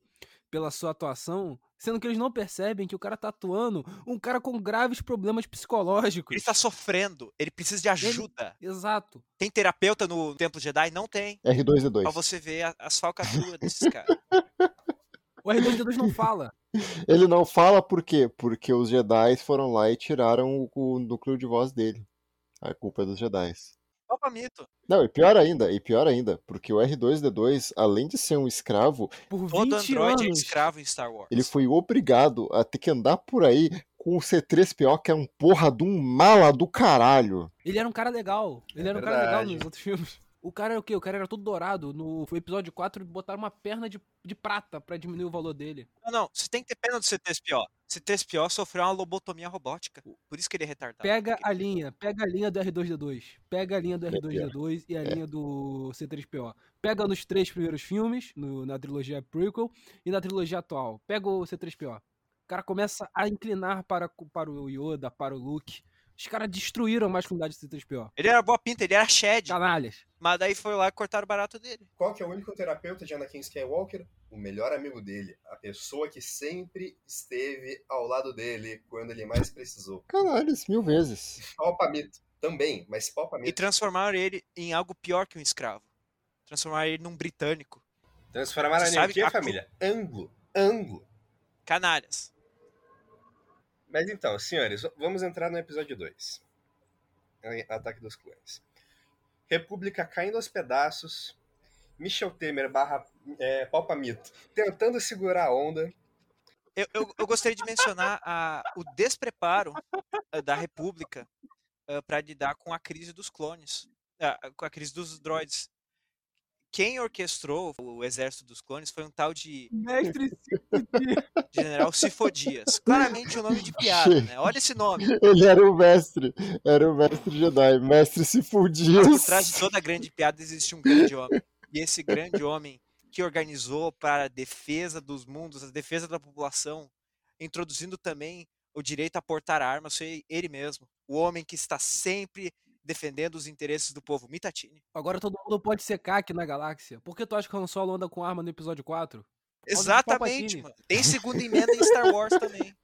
[SPEAKER 1] pela sua atuação, sendo que eles não percebem que o cara tá atuando um cara com graves problemas psicológicos.
[SPEAKER 3] Ele tá sofrendo, ele precisa de ajuda.
[SPEAKER 1] Exato.
[SPEAKER 3] Tem terapeuta no Templo Jedi? Não tem. Pra
[SPEAKER 2] R2D2.
[SPEAKER 3] você ver a- as falcatruas desses caras.
[SPEAKER 1] O R2D2 não fala.
[SPEAKER 2] Ele não fala por quê? Porque os Jedi foram lá e tiraram o, o núcleo de voz dele. A culpa é dos Jedi.
[SPEAKER 3] Opa, mito.
[SPEAKER 2] Não, e pior ainda, e pior ainda, porque o R2D2, além de ser um escravo,
[SPEAKER 1] Por
[SPEAKER 3] Todo
[SPEAKER 1] 20
[SPEAKER 3] androide é
[SPEAKER 1] anos.
[SPEAKER 3] escravo em Star Wars.
[SPEAKER 2] ele foi obrigado a ter que andar por aí com o C3PO, que é um porra de um mala do caralho.
[SPEAKER 1] Ele era um cara legal. Ele
[SPEAKER 4] É
[SPEAKER 1] era um cara legal
[SPEAKER 4] verdade.
[SPEAKER 1] nos outros filmes. O cara era o quê? O cara era todo dourado. No episódio 4, botaram uma perna de, de prata pra diminuir o valor dele.
[SPEAKER 3] Não, não, você tem que ter pena do C3PO. C3PO sofreu uma lobotomia robótica. Por isso que ele é retardado.
[SPEAKER 1] Pega
[SPEAKER 3] Porque-
[SPEAKER 1] a linha, pega a linha do R2D2. Pega a linha do R2D2 e a linha do C3PO. Pega nos três primeiros filmes, no- na trilogia prequel e na trilogia atual. Pega o C3PO. O cara começa a inclinar para, para o Yoda, para o Luke. Os caras destruíram a masculinidade do C3PO.
[SPEAKER 3] Ele era boa pinta, ele era Shed.
[SPEAKER 1] Canalhas.
[SPEAKER 3] Mas daí foi lá e cortaram o barato dele.
[SPEAKER 4] Qual que é o único terapeuta de Anakin Skywalker? O melhor amigo dele, a pessoa que sempre esteve ao lado dele quando ele mais precisou.
[SPEAKER 2] Canalhas, mil vezes.
[SPEAKER 4] Palpamito também, mas
[SPEAKER 3] E
[SPEAKER 4] Palpamito
[SPEAKER 3] transformaram ele em algo pior que um escravo. Transformaram ele num britânico.
[SPEAKER 4] transformaram ele em
[SPEAKER 3] a-
[SPEAKER 4] família? Anglo, Anglo.
[SPEAKER 3] Canalhas.
[SPEAKER 4] Mas então, senhores, vamos entrar no episódio 2. Ataque dos Clones. República caindo aos pedaços. Michel Temer barra é, Palpamito tentando segurar a onda.
[SPEAKER 3] Eu, eu, eu gostaria de mencionar a, o despreparo eh, da República para lidar com a crise dos clones. ah, com a crise dos droids. Quem orquestrou o exército dos clones foi um tal de
[SPEAKER 1] Mestre
[SPEAKER 3] General Sifo-Dyas. Claramente o nome de piada, né? Olha esse nome.
[SPEAKER 2] Ele era o mestre. Era o mestre Jedi. Mestre.
[SPEAKER 3] Mas por trás de toda grande piada existe um grande homem. E esse grande homem que organizou para a defesa dos mundos, a defesa da população, introduzindo também o direito a portar armas, foi ele mesmo. O homem que está sempre defendendo os interesses do povo. Mitatini.
[SPEAKER 1] Agora todo mundo pode secar aqui na galáxia. Por que tu acha que o Han Solo anda com arma no episódio 4?
[SPEAKER 3] Exatamente, mano. Tem segunda emenda em Star Wars também.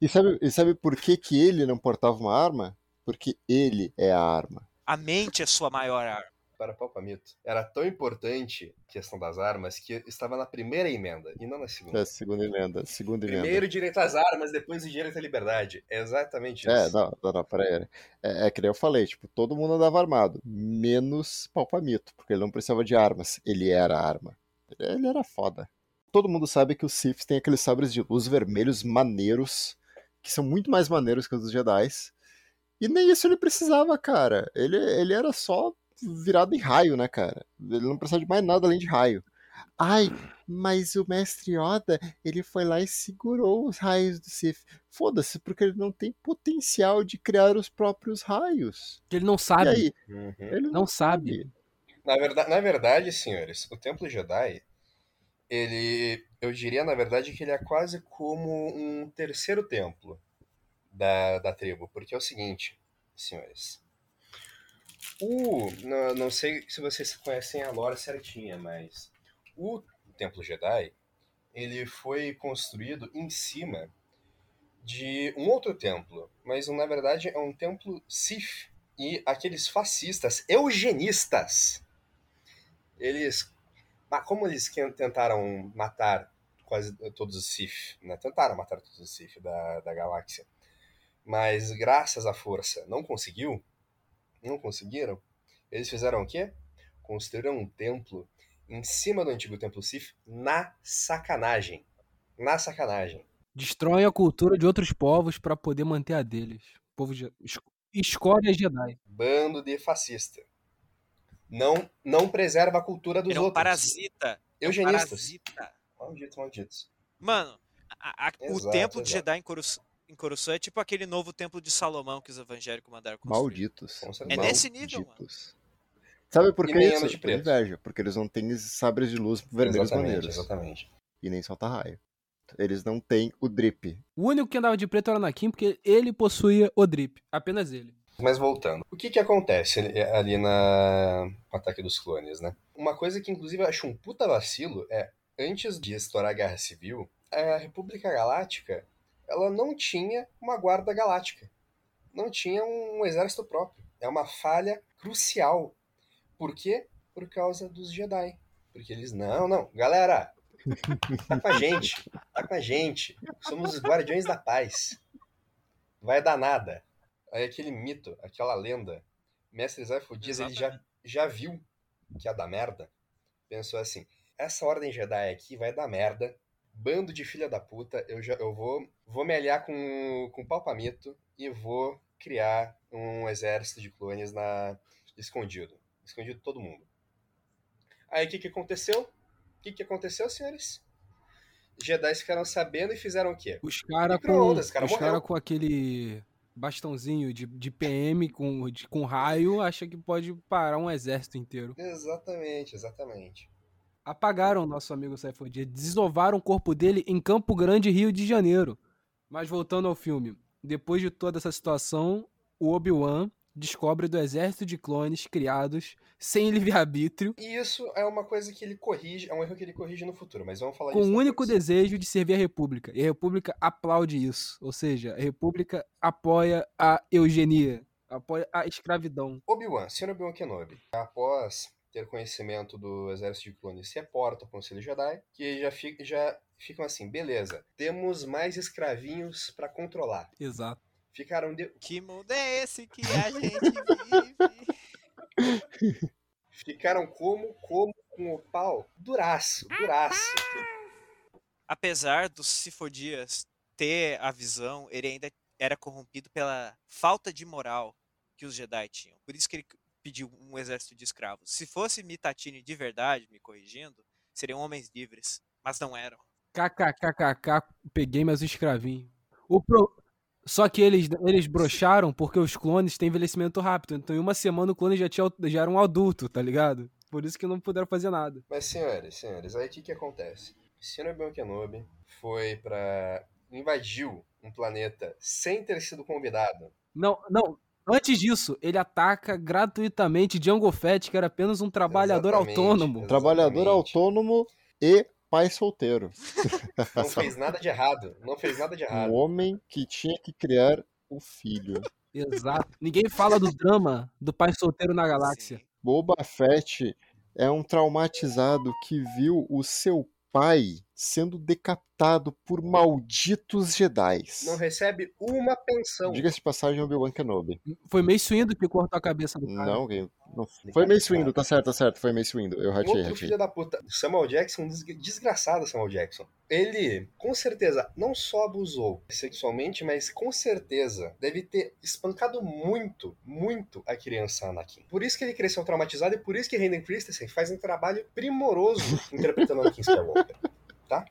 [SPEAKER 2] E sabe, e sabe por que, que ele não portava uma arma? Porque ele é a arma.
[SPEAKER 3] A mente é sua maior arma
[SPEAKER 4] para Palpamito. Era tão importante a questão das armas que estava na primeira emenda e não na segunda.
[SPEAKER 2] É, segunda emenda. Segunda emenda.
[SPEAKER 4] Primeiro direito às armas, depois o direito à liberdade. É exatamente
[SPEAKER 2] É,
[SPEAKER 4] isso.
[SPEAKER 2] não, não, não, peraí. É, é que nem eu falei, tipo, todo mundo andava armado, menos Palpamito, porque ele não precisava de armas, ele era arma. Ele era foda. Todo mundo sabe que os Siths têm aqueles sabres de luz vermelhos maneiros, que são muito mais maneiros que os dos Jedi. E nem isso ele precisava, cara. Ele, ele era só virado em raio, né, cara? Ele não precisava de mais nada além de raio. Ai, mas o mestre Yoda, ele foi lá e segurou os raios do Sith. Foda-se, porque ele não tem potencial de criar os próprios raios.
[SPEAKER 1] Ele não
[SPEAKER 2] E
[SPEAKER 1] sabe.
[SPEAKER 2] aí?
[SPEAKER 4] Uhum.
[SPEAKER 2] Ele
[SPEAKER 1] Não sabe.
[SPEAKER 4] Na, verdade, na verdade, senhores, o Templo Jedi, ele. Eu diria, na verdade, que ele é quase como um terceiro templo da, da tribo. Porque é o seguinte, senhores. O. Não, não sei se vocês conhecem a lore certinha, mas. O Templo Jedi, ele foi construído em cima de um outro templo. Mas na verdade é um templo Sith. E aqueles fascistas eugenistas eles. mas Como eles tentaram matar quase todos os Sith, né? Tentaram matar todos os Sith da, da galáxia. Mas graças à força não conseguiu. Não conseguiram. Eles fizeram o quê? Construíram um templo em cima do antigo templo Sith na sacanagem. Na sacanagem.
[SPEAKER 1] Destrói a cultura de outros povos pra poder manter a deles. Povo de... es- Escória Jedi.
[SPEAKER 4] Bando de fascista. Não, não preserva a cultura dos
[SPEAKER 3] Ele é um
[SPEAKER 4] outros.
[SPEAKER 3] parasita. É um
[SPEAKER 4] Eugenistas.
[SPEAKER 3] parasita.
[SPEAKER 4] Malditos, malditos.
[SPEAKER 3] Mano, a- a- o
[SPEAKER 4] Exato,
[SPEAKER 3] templo de
[SPEAKER 4] exato.
[SPEAKER 3] Jedi em Corus- em Coruscant é tipo aquele novo templo de Salomão que os evangélicos mandaram construir.
[SPEAKER 2] Malditos.
[SPEAKER 3] É nesse nível, mano.
[SPEAKER 2] Sabe por que isso?
[SPEAKER 4] De Preto.
[SPEAKER 2] inveja. Porque eles não têm sabres de luz vermelhos
[SPEAKER 4] Exatamente,
[SPEAKER 2] maneiros.
[SPEAKER 4] exatamente.
[SPEAKER 2] E nem solta raio. Eles não têm o drip.
[SPEAKER 1] O único que andava de preto era o Anakin, porque ele possuía o drip. Apenas ele.
[SPEAKER 4] Mas voltando, o que que acontece ali- ali na no Ataque dos Clones, né? Uma coisa que inclusive eu acho um puta vacilo é, antes de estourar a Guerra Civil, a República Galáctica, ela não tinha uma guarda galáctica. Não tinha um exército próprio. É uma falha crucial. Por quê? Por causa dos Jedi. Porque eles, não, não, galera, tá com a gente, tá com a gente. Somos os guardiões da paz. Vai dar nada. Aí aquele mito, aquela lenda, Mestre Zaifo Dias, ele já, já viu que ia dar merda. Pensou assim, essa ordem Jedi aqui vai dar merda. Bando de filha da puta, eu, já, eu vou, vou me aliar com, com o Palpamito e vou criar um exército de clones na, escondido. Escondido todo mundo. Aí o que, que aconteceu? O que, que aconteceu, senhores? Jedi ficaram sabendo e fizeram o quê?
[SPEAKER 1] Os caras com,
[SPEAKER 4] cara,
[SPEAKER 1] os cara com aquele bastãozinho de, de PM com, de- com raio acha que pode parar um exército inteiro.
[SPEAKER 4] Exatamente, exatamente.
[SPEAKER 1] Apagaram o nosso amigo Saifodia, desovaram o corpo dele em Campo Grande, Rio de Janeiro. Mas voltando ao filme, depois de toda essa situação, o Obi-Wan descobre do exército de clones criados sem livre-arbítrio,
[SPEAKER 4] E isso é uma coisa que ele corrige, é um erro que ele corrige no futuro, mas vamos falar
[SPEAKER 1] com o único
[SPEAKER 4] depois.
[SPEAKER 1] desejo de servir a República. E a República aplaude isso. Ou seja, a República apoia a eugenia, apoia a escravidão.
[SPEAKER 4] Obi-Wan, Sr. Obi-Wan Kenobi, após ter conhecimento do exército de clones, se reporta ao Conselho Jedi, que já, fi- já ficam assim, beleza, temos mais escravinhos pra controlar.
[SPEAKER 1] Exato.
[SPEAKER 4] Ficaram de-
[SPEAKER 3] Que mundo é esse que a gente vive?
[SPEAKER 4] ficaram como como com o pau duraço, duraço.
[SPEAKER 3] Apesar do Sifo-Dyas ter a visão, ele ainda era corrompido pela falta de moral que os Jedi tinham. Por isso que ele pedir um exército de escravos. Se fosse Mitatini de verdade, me corrigindo, seriam homens livres, mas não eram.
[SPEAKER 1] KKKKK, peguei mais um escravinho. O pro... Só que eles, eles brocharam porque os clones têm envelhecimento rápido. Então, em uma semana, o clone já, tinha, já era um adulto, tá ligado? Por isso que não puderam fazer nada.
[SPEAKER 4] Mas, senhores, senhores, aí o que, que acontece? Shinobi Kenobi foi pra. invadiu um planeta sem ter sido convidado.
[SPEAKER 1] Não, não. Antes disso, ele ataca gratuitamente Django Fett, que era apenas um trabalhador
[SPEAKER 4] Exatamente,
[SPEAKER 1] autônomo.
[SPEAKER 4] exatamente.
[SPEAKER 2] Trabalhador autônomo e pai solteiro.
[SPEAKER 4] Não fez nada de errado. Não fez nada de errado.
[SPEAKER 2] Um homem que tinha que criar um filho.
[SPEAKER 1] Exato. Ninguém fala do drama do pai solteiro na galáxia.
[SPEAKER 3] Sim.
[SPEAKER 2] Boba Fett é um traumatizado que viu o seu pai sendo decapitado por malditos Jedi.
[SPEAKER 4] Não recebe uma pensão.
[SPEAKER 2] Diga-se de passagem, Obi-Wan Kenobi.
[SPEAKER 1] Foi meio Windu que cortou a cabeça do cara.
[SPEAKER 2] Não, quem- não. Foi Mace Windu, tá certo, tá certo. Foi Mace Windu. Eu ratei,
[SPEAKER 4] outro
[SPEAKER 2] ratei.
[SPEAKER 4] filho da puta, Samuel Jackson, des- desgraçado Samuel Jackson. Ele, com certeza, não só abusou sexualmente, mas com certeza deve ter espancado muito, muito a criança Anakin. Por isso que ele cresceu traumatizado e por isso que Hayden Christensen faz um trabalho primoroso interpretando Anakin Skywalker. Tá?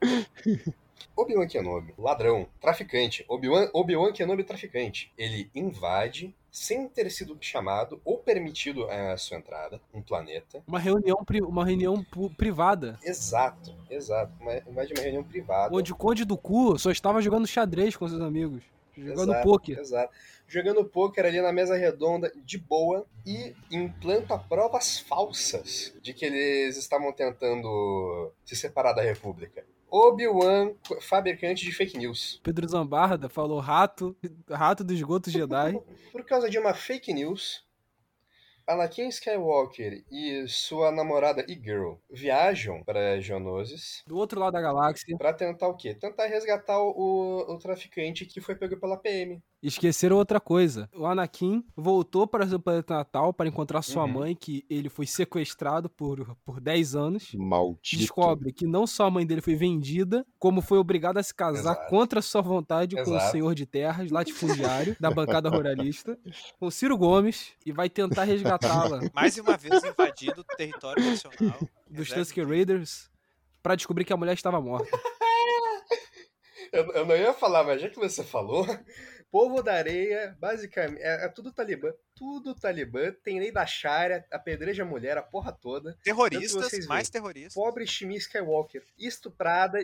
[SPEAKER 4] Obi-Wan Kenobi, ladrão, traficante. Obi-Wan Obi Kenobi, traficante. Ele invade, sem ter sido chamado ou permitido a sua entrada, um planeta.
[SPEAKER 1] Uma reunião, uma reunião privada,
[SPEAKER 4] Exato, exato. Uma, invade uma reunião privada.
[SPEAKER 1] onde o Conde do Cu só estava jogando xadrez com seus amigos. Jogando
[SPEAKER 4] Exato,
[SPEAKER 1] pôquer.
[SPEAKER 4] Exato. Jogando pôquer ali na mesa redonda, de boa, e implanta provas falsas de que eles estavam tentando se separar da República. Obi-Wan, fabricante de fake news.
[SPEAKER 1] Pedro Zambarda falou rato, rato do esgoto Jedi.
[SPEAKER 4] Por causa de uma fake news, Anakin Skywalker e sua namorada e girl viajam para Geonosis
[SPEAKER 1] Do outro lado da galáxia,
[SPEAKER 4] para tentar o quê? Tentar resgatar o, o traficante que foi pego pela PM.
[SPEAKER 1] Esqueceram outra coisa. O Anakin voltou para seu planeta natal para encontrar sua
[SPEAKER 4] Uhum.
[SPEAKER 1] mãe, que ele foi sequestrado por, por 10 anos.
[SPEAKER 2] Maldito.
[SPEAKER 1] Descobre que não só a mãe dele foi vendida, como foi obrigado a se casar
[SPEAKER 4] Exato.
[SPEAKER 1] contra sua vontade com o
[SPEAKER 4] Exato.
[SPEAKER 1] senhor de terras, latifundiário, da bancada ruralista, com Ciro Gomes, e vai tentar resgatá-la
[SPEAKER 3] Mais uma vez invadido o território nacional.
[SPEAKER 1] dos Tusker Raiders para descobrir que a mulher estava morta.
[SPEAKER 4] Eu, eu não ia falar, mas já que você falou, povo da areia, basicamente, é, é tudo talibã. Tudo talibã, tem lei da Sharia, apedreja a mulher, a porra toda.
[SPEAKER 3] Terroristas,
[SPEAKER 4] vocês
[SPEAKER 3] mais terroristas.
[SPEAKER 4] Pobre Shmi Skywalker, estuprada,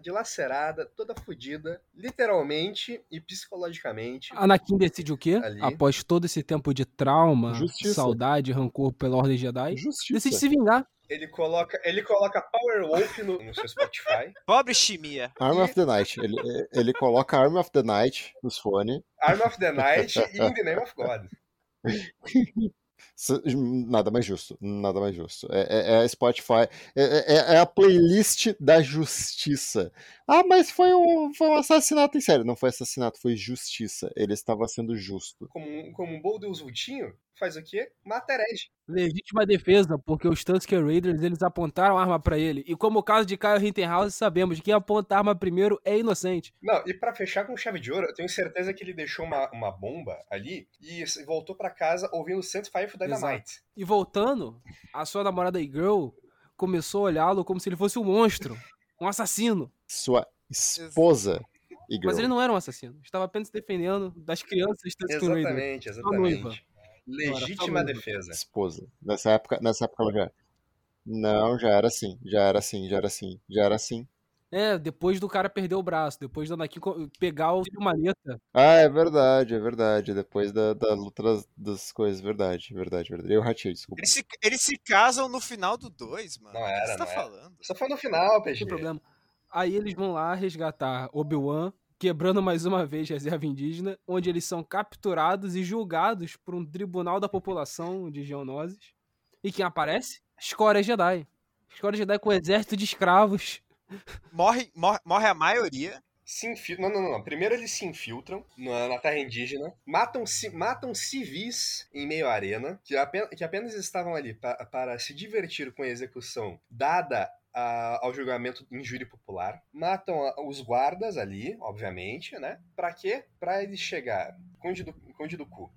[SPEAKER 4] dilacerada, toda fodida, literalmente e psicologicamente.
[SPEAKER 1] Anakin decide o quê?
[SPEAKER 4] Ali.
[SPEAKER 1] Após todo esse tempo de trauma,
[SPEAKER 2] Justiça.
[SPEAKER 1] saudade, rancor pela Ordem Jedi,
[SPEAKER 2] Justiça.
[SPEAKER 1] decide se vingar.
[SPEAKER 4] Ele coloca, ele coloca Power Wolf no, no seu Spotify,
[SPEAKER 3] Pobre Chimia.
[SPEAKER 2] Arm of the Night. Ele, ele coloca Arm of the Night nos fones.
[SPEAKER 4] Arm of the Night e In the Name of God.
[SPEAKER 2] Nada mais justo. Nada mais justo. É, é- é a Spotify. É, é- é a playlist da justiça. Ah, mas foi um, foi um assassinato em série. Não foi assassinato, foi justiça. Ele estava sendo justo.
[SPEAKER 4] Como, um- como um bom Deus Vultinho, faz o quê? Mata herege.
[SPEAKER 1] Legítima defesa, porque os Tusker Raiders eles apontaram a arma pra ele. E como o caso de Kyle Rittenhouse, sabemos que quem aponta a arma primeiro é inocente.
[SPEAKER 4] Não, e pra fechar com chave de ouro, eu tenho certeza que ele deixou uma, uma bomba ali e voltou pra casa ouvindo Saint Five Dynamite.
[SPEAKER 1] E voltando, a sua namorada e girl começou a olhá-lo como se ele fosse um monstro, um assassino.
[SPEAKER 2] Sua esposa. E
[SPEAKER 1] Mas ele não era um assassino. Estava apenas se defendendo das crianças.
[SPEAKER 4] Exatamente,
[SPEAKER 1] noiva.
[SPEAKER 4] exatamente. Legítima
[SPEAKER 1] Agora,
[SPEAKER 4] defesa.
[SPEAKER 2] Esposa. Nessa época, nessa época ela já. Não, já era assim. Já era assim, já era assim, já era assim.
[SPEAKER 1] É, depois do cara perder o braço, depois do Anakin co- pegar o maleta.
[SPEAKER 2] Ah, é verdade, é verdade. Depois da, da luta das, das coisas, verdade, verdade, verdade. Eu ratei, desculpa.
[SPEAKER 3] Eles se, eles se casam no final do 2, mano.
[SPEAKER 4] Não
[SPEAKER 3] O que
[SPEAKER 4] era,
[SPEAKER 3] você tá
[SPEAKER 4] não era.
[SPEAKER 3] falando?
[SPEAKER 4] Só foi no final,
[SPEAKER 1] Não
[SPEAKER 4] PG.
[SPEAKER 1] tem problema. Aí eles vão lá resgatar Obi-Wan, quebrando mais uma vez a reserva indígena, onde eles são capturados e julgados por um tribunal da população de Geonosis. E quem aparece? Escória Jedi. Escória Jedi com um exército de escravos.
[SPEAKER 3] Morre, morre, morre a maioria.
[SPEAKER 4] Se infil... não, não, não, não. Primeiro eles se infiltram na, na terra indígena, matam, ci- matam civis em meio à arena, que apenas, que apenas estavam ali pa- para se divertir com a execução dada a- ao julgamento em júri popular. Matam a- os guardas ali, obviamente, né? Pra quê? Pra eles chegar, Conde do, Conde do Cu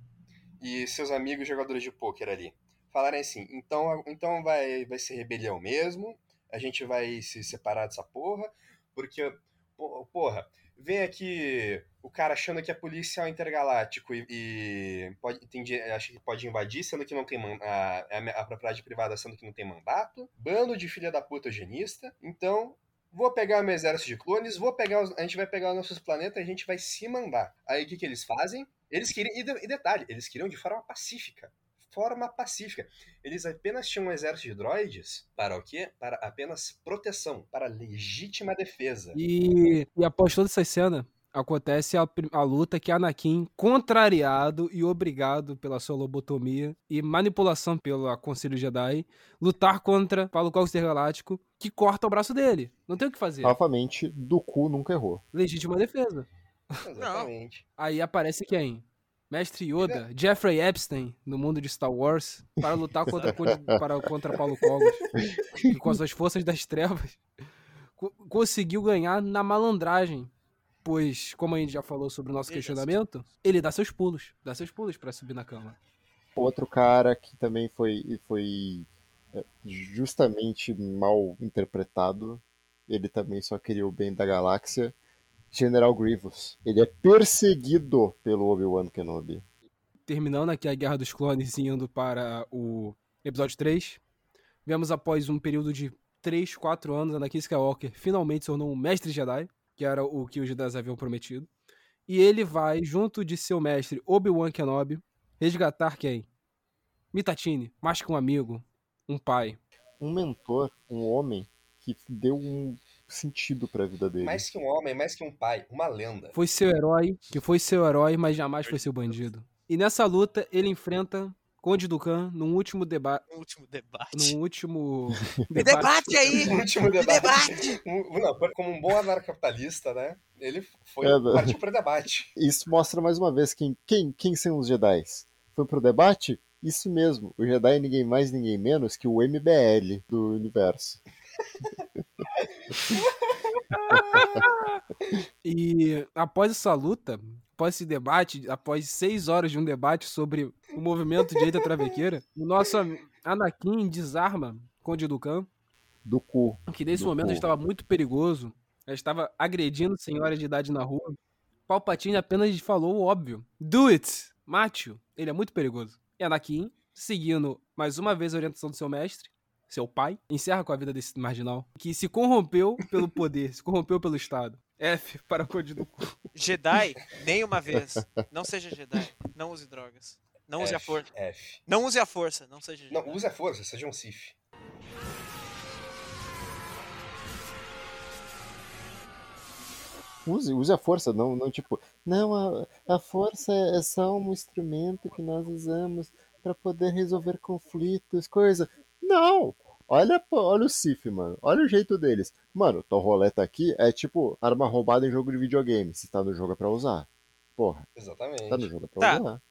[SPEAKER 4] e seus amigos jogadores de pôquer ali falarem assim: então, então vai, vai ser rebelião mesmo, a gente vai se separar dessa porra, porque, porra, vem aqui o cara achando que é policial intergaláctico e, e pode, tem, acha que pode invadir, sendo que não tem a, a, propriedade privada, sendo que não tem mandato, bando de filha da puta eugenista, então vou pegar meu exército de clones, vou pegar os, a gente vai pegar os nossos planetas e a gente vai se mandar. Aí o que, que eles fazem? Eles queriam, e, detalhe, eles queriam de forma pacífica forma pacífica. Eles apenas tinham um exército de droids para o quê? Para apenas proteção, para legítima defesa.
[SPEAKER 1] E, e após toda essa cena, acontece a, a, luta que Anakin, contrariado e obrigado pela sua lobotomia e manipulação pelo Conselho Jedi, lutar contra Paulo Cox Galáctico, que corta o braço dele. Não tem o que fazer.
[SPEAKER 2] Novamente, Dooku nunca errou.
[SPEAKER 1] Legítima defesa.
[SPEAKER 4] Exatamente.
[SPEAKER 1] Aí aparece quem? Mestre Yoda, Jeffrey Epstein, no mundo de Star Wars, para lutar contra, para, contra Paulo Cogos, que com as suas forças das trevas conseguiu ganhar na malandragem. Pois, como a gente já falou sobre o nosso questionamento, ele dá seus pulos, dá seus pulos para subir na cama.
[SPEAKER 2] Outro cara que também foi, foi é, justamente mal interpretado, ele também só queria o bem da galáxia, General Grievous. Ele é perseguido pelo Obi-Wan Kenobi.
[SPEAKER 1] Terminando aqui a Guerra dos Clones e indo para o episódio 3, vemos após um período de 3, 4 anos, Anakin Skywalker finalmente se tornou um mestre Jedi, que era o que os Jedi haviam prometido. E ele vai, junto de seu mestre Obi-Wan Kenobi, resgatar quem? Mitatine, mais que um amigo, um pai.
[SPEAKER 2] Um mentor, um homem que deu um sentido para a vida dele.
[SPEAKER 4] Mais que um homem, mais que um pai, uma lenda.
[SPEAKER 1] Foi seu herói, que foi seu herói, mas jamais foi seu bandido. E nessa luta ele enfrenta Conde Ducan num último debate.
[SPEAKER 3] Um último debate.
[SPEAKER 1] Num último.
[SPEAKER 3] debate. debate aí!
[SPEAKER 4] Um último debate. como um bom anarcapitalista, né? Ele foi é, partiu para debate.
[SPEAKER 2] Isso mostra mais uma vez quem, quem, quem são os Jedi. Foi pro debate? Isso mesmo. O Jedi é ninguém mais, ninguém menos que o MBL do universo.
[SPEAKER 1] e após essa luta, após esse debate, após seis horas de um debate sobre o movimento direita travequeira, o nosso Anakin desarma Conde Ducan.
[SPEAKER 2] Do cu.
[SPEAKER 1] Que nesse
[SPEAKER 2] do
[SPEAKER 1] momento
[SPEAKER 2] cu.
[SPEAKER 1] estava muito perigoso. Estava agredindo senhoras de idade na rua. Palpatine apenas falou o óbvio. Do it! Mate-o. Ele é muito perigoso. E Anakin, seguindo mais uma vez a orientação do seu mestre, seu pai, encerra com a vida desse marginal, que se corrompeu pelo poder, se corrompeu pelo Estado. F para Code do cu.
[SPEAKER 3] Jedi, nem uma vez. Não seja Jedi. Não use drogas. Não use
[SPEAKER 4] F,
[SPEAKER 3] a força.
[SPEAKER 4] F.
[SPEAKER 3] Não use a força. Não seja Jedi.
[SPEAKER 4] Não, use a força, seja um Sith.
[SPEAKER 2] Use, use a força, não, não tipo, não, a, a força é só um instrumento que nós usamos para poder resolver conflitos, coisa. Não! Olha, olha o Sif, mano. Olha o jeito deles. Mano, tua roleta aqui é tipo arma roubada em jogo de videogame. Se tá no jogo é pra usar. Porra.
[SPEAKER 4] Exatamente.
[SPEAKER 2] Tá no jogo é pra
[SPEAKER 3] tá.
[SPEAKER 2] usar.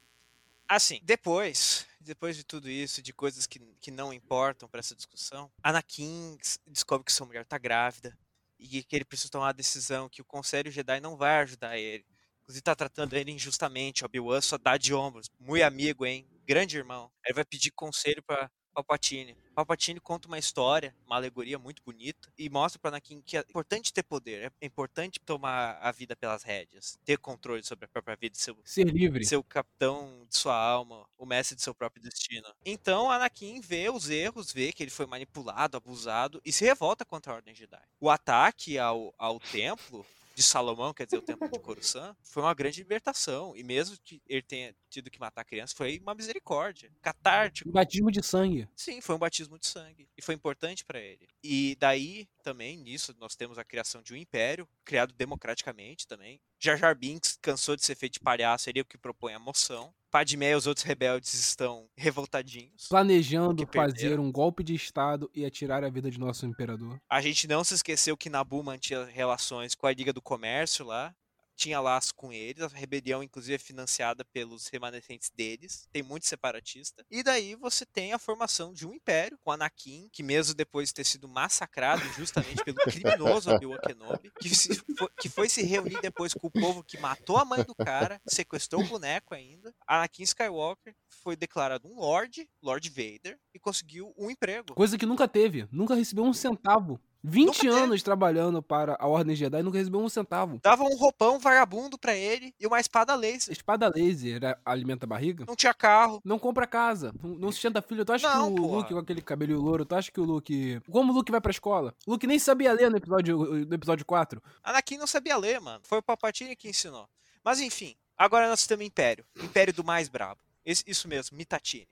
[SPEAKER 3] Assim, depois, depois de tudo isso, de coisas que, que não importam para essa discussão, Anakin descobre que sua mulher tá grávida e que ele precisa tomar uma decisão que o Conselho Jedi não vai ajudar ele. Inclusive tá tratando ele injustamente. Obi-Wan só dá de ombros. Muito amigo, hein? Grande irmão. Ele vai pedir conselho para Palpatine. Palpatine conta uma história, uma alegoria muito bonita e mostra para Anakin que é importante ter poder, é importante tomar a vida pelas rédeas, ter controle sobre a própria vida, ser,
[SPEAKER 1] ser livre,
[SPEAKER 3] ser o capitão de sua alma, o mestre de seu próprio destino. Então Anakin vê os erros, vê que ele foi manipulado, abusado e se revolta contra a Ordem Jedi. O ataque ao, ao templo de Salomão, quer dizer, o templo de Coruscant, foi uma grande libertação. E mesmo que ele tenha tido que matar a criança, foi uma misericórdia. Catártico.
[SPEAKER 1] Um batismo de sangue.
[SPEAKER 3] Sim, foi um batismo de sangue. E foi importante para ele. E daí, também, nisso, nós temos a criação de um império, criado democraticamente também. Jar Jar Binks cansou de ser feito de palhaço, ele é o que propõe a moção. Padmé e os outros rebeldes estão revoltadinhos.
[SPEAKER 1] Planejando fazer um golpe de Estado e atirar a vida de nosso imperador.
[SPEAKER 3] A gente não se esqueceu que Nabu mantinha relações com a Liga do Comércio lá. Tinha laço com eles, a rebelião inclusive é financiada pelos remanescentes deles, tem muito separatista. E daí você tem a formação de um império com Anakin, que mesmo depois de ter sido massacrado justamente pelo criminoso Obi-Wan Kenobi, que, se, foi, que foi se reunir depois com o povo que matou a mãe do cara, sequestrou o boneco ainda. Anakin Skywalker foi declarado um Lord, Lord Vader, e conseguiu um emprego.
[SPEAKER 1] Coisa que nunca teve. Nunca recebeu um centavo. 20
[SPEAKER 3] Nunca teve.
[SPEAKER 1] anos trabalhando para a Ordem Jedi e nunca recebeu um centavo.
[SPEAKER 3] Dava um roupão vagabundo pra ele e uma espada laser.
[SPEAKER 1] Espada laser é- alimenta a barriga?
[SPEAKER 3] Não tinha carro.
[SPEAKER 1] Não compra casa, não não sustenta filho. Tu acha
[SPEAKER 3] Não,
[SPEAKER 1] que o
[SPEAKER 3] porra.
[SPEAKER 1] Luke com aquele cabelo louro, tu acha que o Luke. Como o Luke vai pra escola? O Luke nem sabia ler no episódio, no episódio 4.
[SPEAKER 3] Anakin não sabia ler, mano. Foi o Palpatine que ensinou. Mas enfim, agora nós temos Império. Império do mais brabo. Esse- isso mesmo, Mitatine.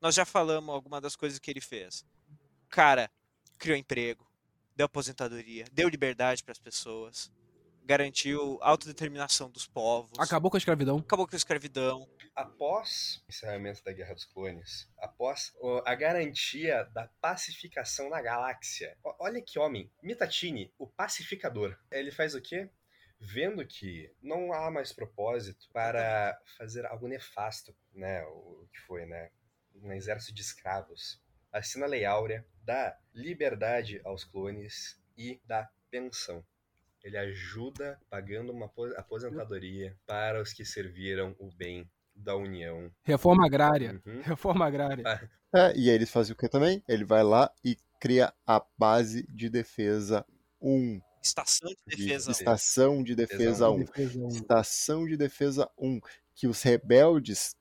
[SPEAKER 3] Nós já falamos alguma das coisas que ele fez. Cara criou emprego, deu aposentadoria, deu liberdade para as pessoas, garantiu a autodeterminação dos povos,
[SPEAKER 1] Acabou com a escravidão.
[SPEAKER 3] acabou com a escravidão.
[SPEAKER 4] Após o encerramento da Guerra dos Clones, após a garantia da pacificação na galáxia, o- olha que homem, Mitatini, o pacificador. Ele faz o quê? Vendo que não há mais propósito para fazer algo nefasto, né? O que foi, né? Um exército de escravos. Assina a Lei Áurea, dá liberdade aos clones e dá pensão. Ele ajuda pagando uma apo- aposentadoria para os que serviram o bem da União.
[SPEAKER 1] Reforma agrária.
[SPEAKER 4] Uhum.
[SPEAKER 1] Reforma agrária.
[SPEAKER 2] É, e aí eles fazem o que também? Ele vai lá e cria a base de defesa 1.
[SPEAKER 3] Estação de
[SPEAKER 2] De
[SPEAKER 3] defesa. um.
[SPEAKER 2] estação de defesa 1.
[SPEAKER 1] Defesa um.
[SPEAKER 2] Estação de defesa 1. Que os rebeldes,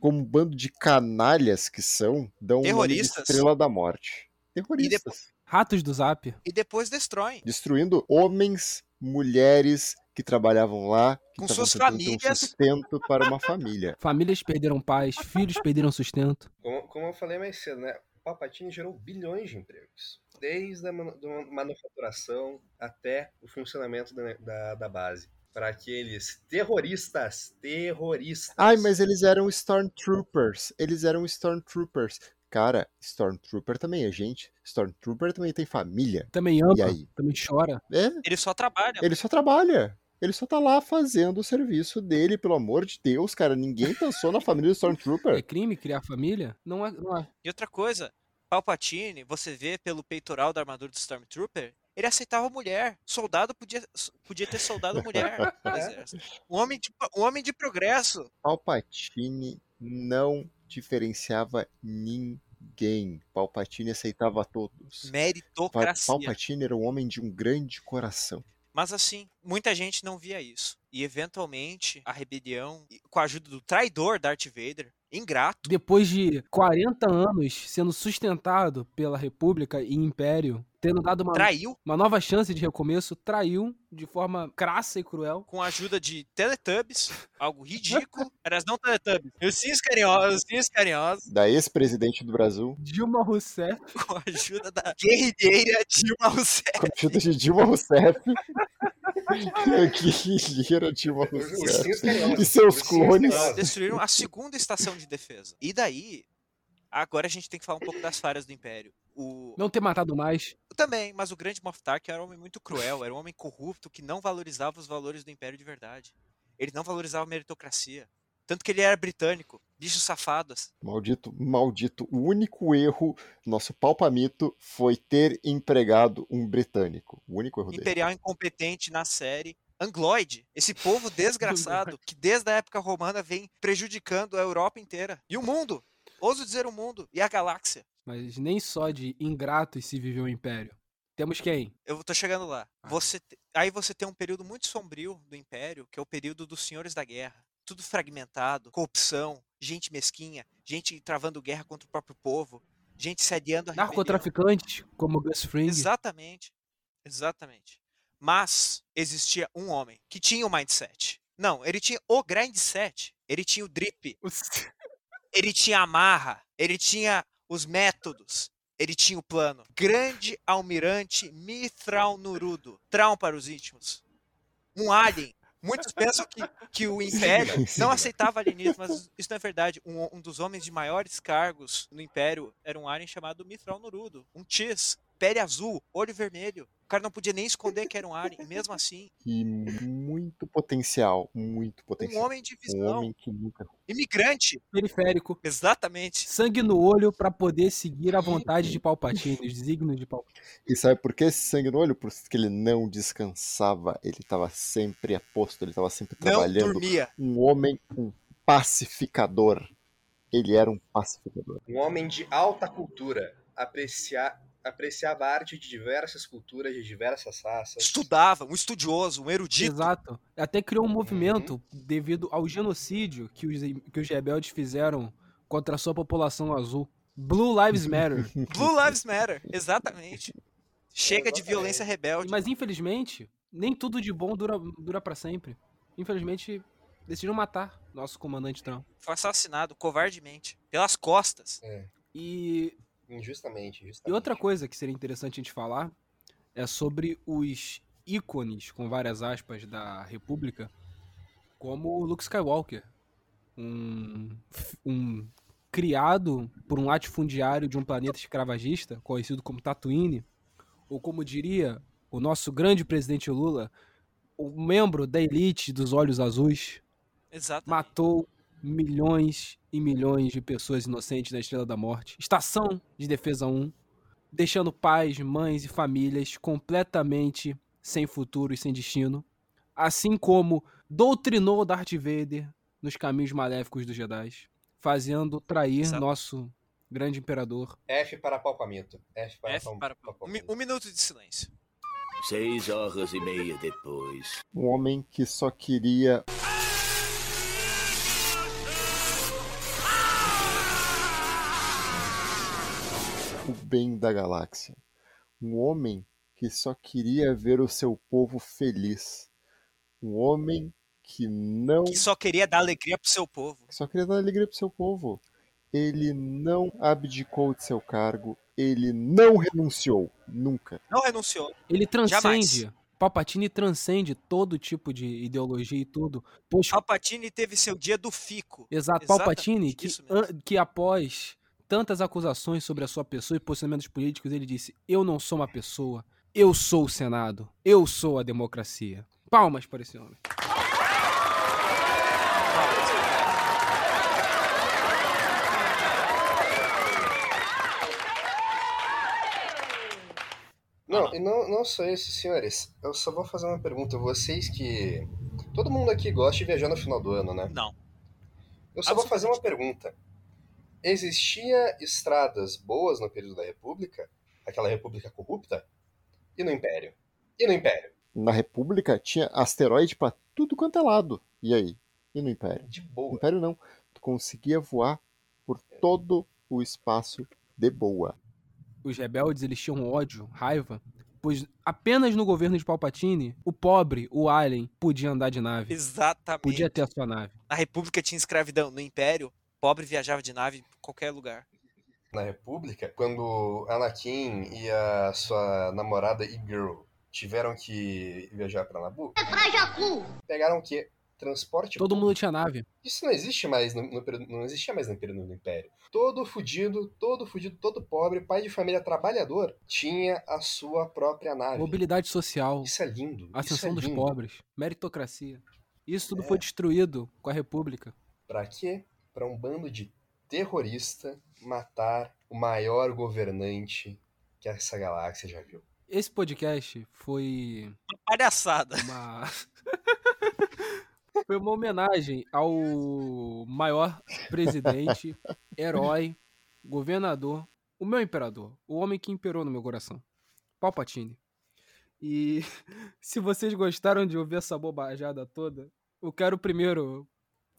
[SPEAKER 2] como um bando de canalhas que são, dão uma
[SPEAKER 3] Terroristas.
[SPEAKER 2] estrela da morte. Terroristas.
[SPEAKER 1] Ratos do Zap.
[SPEAKER 3] E depois destroem.
[SPEAKER 2] Destruindo homens, mulheres que trabalhavam lá, que
[SPEAKER 3] Com
[SPEAKER 2] estavam
[SPEAKER 3] suas
[SPEAKER 2] ter um
[SPEAKER 3] famílias.
[SPEAKER 2] sustento para uma família.
[SPEAKER 1] Famílias perderam pais, filhos perderam sustento.
[SPEAKER 4] Como, como eu falei mais cedo, né? Palpatine gerou bilhões de empregos. Desde a manu- manufaturação até o funcionamento da, da, da base. Para aqueles terroristas, terroristas.
[SPEAKER 2] Ai, mas eles eram Stormtroopers. Eles eram Stormtroopers. Cara, Stormtrooper também é gente. Stormtrooper também tem família.
[SPEAKER 1] Também ama,
[SPEAKER 2] E aí?
[SPEAKER 1] também chora.
[SPEAKER 2] É,
[SPEAKER 3] Ele só trabalha.
[SPEAKER 2] ele só trabalha. Ele só tá lá fazendo o serviço dele, pelo amor de Deus, cara. Ninguém pensou na família do
[SPEAKER 1] É
[SPEAKER 2] Stormtrooper.
[SPEAKER 1] crime criar família? Não é. Não é.
[SPEAKER 3] E outra coisa, Palpatine, você vê pelo peitoral da armadura do Stormtrooper, ele aceitava mulher. Soldado podia, podia ter soldado mulher. Um homem de, um homem de progresso.
[SPEAKER 2] Palpatine não diferenciava ninguém. Palpatine aceitava todos.
[SPEAKER 3] Meritocracia.
[SPEAKER 2] Palpatine era um homem de um grande coração.
[SPEAKER 3] Mas assim, muita gente não via isso. E eventualmente, a rebelião, com a ajuda do traidor Darth Vader, ingrato,
[SPEAKER 1] Depois de 40 anos sendo sustentado pela República e Império, tendo dado uma,
[SPEAKER 3] traiu
[SPEAKER 1] uma nova chance de recomeço, traiu de forma crassa e cruel.
[SPEAKER 3] com a ajuda de Teletubbies, algo ridículo. Aliás, não Teletubbies, ursinhos carinhosos, ursinhos carinhosos,
[SPEAKER 2] Da ex-presidente do Brasil,
[SPEAKER 1] Dilma Rousseff.
[SPEAKER 3] com a ajuda da guerrilheira Dilma Rousseff.
[SPEAKER 2] com a ajuda de Dilma Rousseff. que era Dilma Rousseff. E seus clones.
[SPEAKER 3] destruíram a segunda estação de defesa. E daí, agora a gente tem que falar um pouco das falhas do Império. O
[SPEAKER 1] Não ter matado mais.
[SPEAKER 3] também, mas o grande Moff Tarkin era um homem muito cruel, era um homem corrupto que não valorizava os valores do Império de verdade. Ele não valorizava a meritocracia. Tanto que ele era britânico, bichos safados.
[SPEAKER 2] Maldito, maldito. O único erro, nosso palpamito, foi ter empregado um britânico. O único erro dele.
[SPEAKER 3] Imperial incompetente na série. Angloid, esse povo desgraçado que desde a época romana vem prejudicando a Europa inteira. E o mundo. Ouso dizer o mundo. E a galáxia.
[SPEAKER 1] Mas nem só de ingratos se viveu o Império. Temos quem?
[SPEAKER 3] Eu tô chegando lá.
[SPEAKER 1] Ah.
[SPEAKER 3] Você Aí você tem um período muito sombrio do Império, que é o período dos Senhores da Guerra. Tudo fragmentado, corrupção, gente mesquinha, gente travando guerra contra o próprio povo, gente sediando a.
[SPEAKER 1] Narcotraficantes, como Gus Fring.
[SPEAKER 3] Exatamente. Exatamente. Mas existia um homem que tinha o mindset. Não, ele tinha o grindset. Ele tinha o drip. Ele tinha a marra. Ele tinha os métodos. Ele tinha o plano. Grande almirante Mithral Nurudo. Traum para os íntimos. Um alien. Muitos pensam que, que o Império não aceitava alienismo, mas isso não é verdade. Um, um dos homens de maiores cargos no Império era um alien chamado Mithral Nurudo. Um Tis. Pele azul, olho vermelho. O cara não podia nem esconder que era um alien, mesmo assim.
[SPEAKER 2] E muito potencial, muito
[SPEAKER 3] Um
[SPEAKER 2] potencial.
[SPEAKER 3] homem de
[SPEAKER 2] Um
[SPEAKER 3] visão,
[SPEAKER 2] homem que nunca.
[SPEAKER 3] imigrante,
[SPEAKER 1] Periférico.
[SPEAKER 3] exatamente.
[SPEAKER 1] Sangue no olho pra poder seguir a vontade de Palpatine, os desígnios de Palpatine.
[SPEAKER 2] E sabe por que esse sangue no olho? Porque ele não descansava. Ele estava sempre a posto, ele estava sempre
[SPEAKER 3] Não
[SPEAKER 2] trabalhando.
[SPEAKER 3] dormia.
[SPEAKER 2] Um homem, um pacificador. Ele era um pacificador.
[SPEAKER 4] Um homem de alta cultura, apreciar, apreciava a arte de diversas culturas, de diversas raças.
[SPEAKER 3] Estudava, um estudioso, um erudito.
[SPEAKER 1] Exato. Até criou um movimento devido ao genocídio que os, que os rebeldes fizeram contra a sua população azul. Blue Lives Matter.
[SPEAKER 3] Blue Lives Matter, exatamente. Chega de violência rebelde.
[SPEAKER 1] Mas infelizmente, nem tudo de bom dura, dura para sempre. Infelizmente, decidiram matar nosso comandante Trump.
[SPEAKER 3] Foi assassinado covardemente, pelas costas.
[SPEAKER 1] E,
[SPEAKER 4] Injustamente, injustamente.
[SPEAKER 1] e outra coisa que seria interessante a gente falar é sobre os ícones, com várias aspas, da República, como o Luke Skywalker. Um, um criado por um latifundiário de um planeta escravagista, conhecido como Tatooine, ou como diria o nosso grande presidente Lula, o membro da elite dos olhos azuis,
[SPEAKER 3] Exatamente.
[SPEAKER 1] matou milhões e milhões de pessoas inocentes na Estrela da Morte. Estação de Defesa 1, deixando pais, mães e famílias completamente sem futuro e sem destino, assim como doutrinou Darth Vader nos caminhos maléficos dos Jedi, fazendo trair
[SPEAKER 3] Exato.
[SPEAKER 1] nosso grande imperador.
[SPEAKER 4] F para palpamento. F para,
[SPEAKER 3] F
[SPEAKER 4] pal-
[SPEAKER 3] para... Um,
[SPEAKER 4] palpamento.
[SPEAKER 3] um minuto de silêncio.
[SPEAKER 5] Seis horas e meia depois.
[SPEAKER 2] Um homem que só queria. O bem da galáxia. Um homem que só queria ver o seu povo feliz. Um homem que não.
[SPEAKER 3] Que só queria dar alegria pro seu povo.
[SPEAKER 2] que só queria dar alegria pro seu povo. Ele não abdicou de seu cargo. Ele não renunciou. Nunca.
[SPEAKER 3] Não renunciou.
[SPEAKER 1] Ele transcende,
[SPEAKER 3] Jamais.
[SPEAKER 1] Palpatine transcende todo tipo de ideologia e tudo, pois
[SPEAKER 3] Palpatine teve seu dia do fico.
[SPEAKER 1] Exato,
[SPEAKER 3] Exatamente
[SPEAKER 1] Palpatine, que, que após tantas acusações sobre a sua pessoa e posicionamentos políticos, ele disse: Eu não sou uma pessoa, eu sou o Senado, eu sou a democracia. Palmas para esse homem.
[SPEAKER 4] Não, e não, não só isso, senhores. Eu só vou fazer uma pergunta. Vocês que. Todo mundo aqui gosta de viajar no final do ano, né?
[SPEAKER 3] Não.
[SPEAKER 4] Eu só vou fazer uma pergunta. Existia estradas boas no período da República? Aquela República corrupta? E no Império? E no Império?
[SPEAKER 2] Na República tinha asteroide pra tudo quanto é lado. E aí? E no Império?
[SPEAKER 4] De
[SPEAKER 2] No
[SPEAKER 4] boa.
[SPEAKER 2] Império não. Tu conseguia voar por todo o espaço de boa.
[SPEAKER 1] Os rebeldes eles tinham ódio, raiva, pois apenas no governo de Palpatine, o pobre, o alien, podia andar de nave,
[SPEAKER 3] Exatamente.
[SPEAKER 1] podia ter a sua nave.
[SPEAKER 3] Na República tinha escravidão. No Império, pobre viajava de nave em qualquer lugar.
[SPEAKER 4] Na República, quando Anakin e a sua namorada e girl tiveram que viajar pra Nabu, pegaram o quê? Transporte
[SPEAKER 1] Todo mundo tinha nave.
[SPEAKER 4] Isso não existe mais no, no não existia mais no período do Império. Todo fudido, todo fudido, todo pobre, pai de família trabalhador, tinha a sua própria nave.
[SPEAKER 1] Mobilidade social,
[SPEAKER 4] Isso é lindo.
[SPEAKER 1] ascensão
[SPEAKER 4] é
[SPEAKER 1] dos
[SPEAKER 4] lindo.
[SPEAKER 1] pobres, meritocracia. Isso tudo
[SPEAKER 4] É.
[SPEAKER 1] foi destruído com a República.
[SPEAKER 4] Pra quê? Pra um bando de terrorista matar o maior governante que essa galáxia já viu.
[SPEAKER 1] Esse podcast foi
[SPEAKER 3] Palhaçada.
[SPEAKER 1] uma foi uma homenagem ao maior presidente, herói, governador, o meu imperador, o homem que imperou no meu coração, Palpatine. E se vocês gostaram de ouvir essa bobajada toda, eu quero primeiro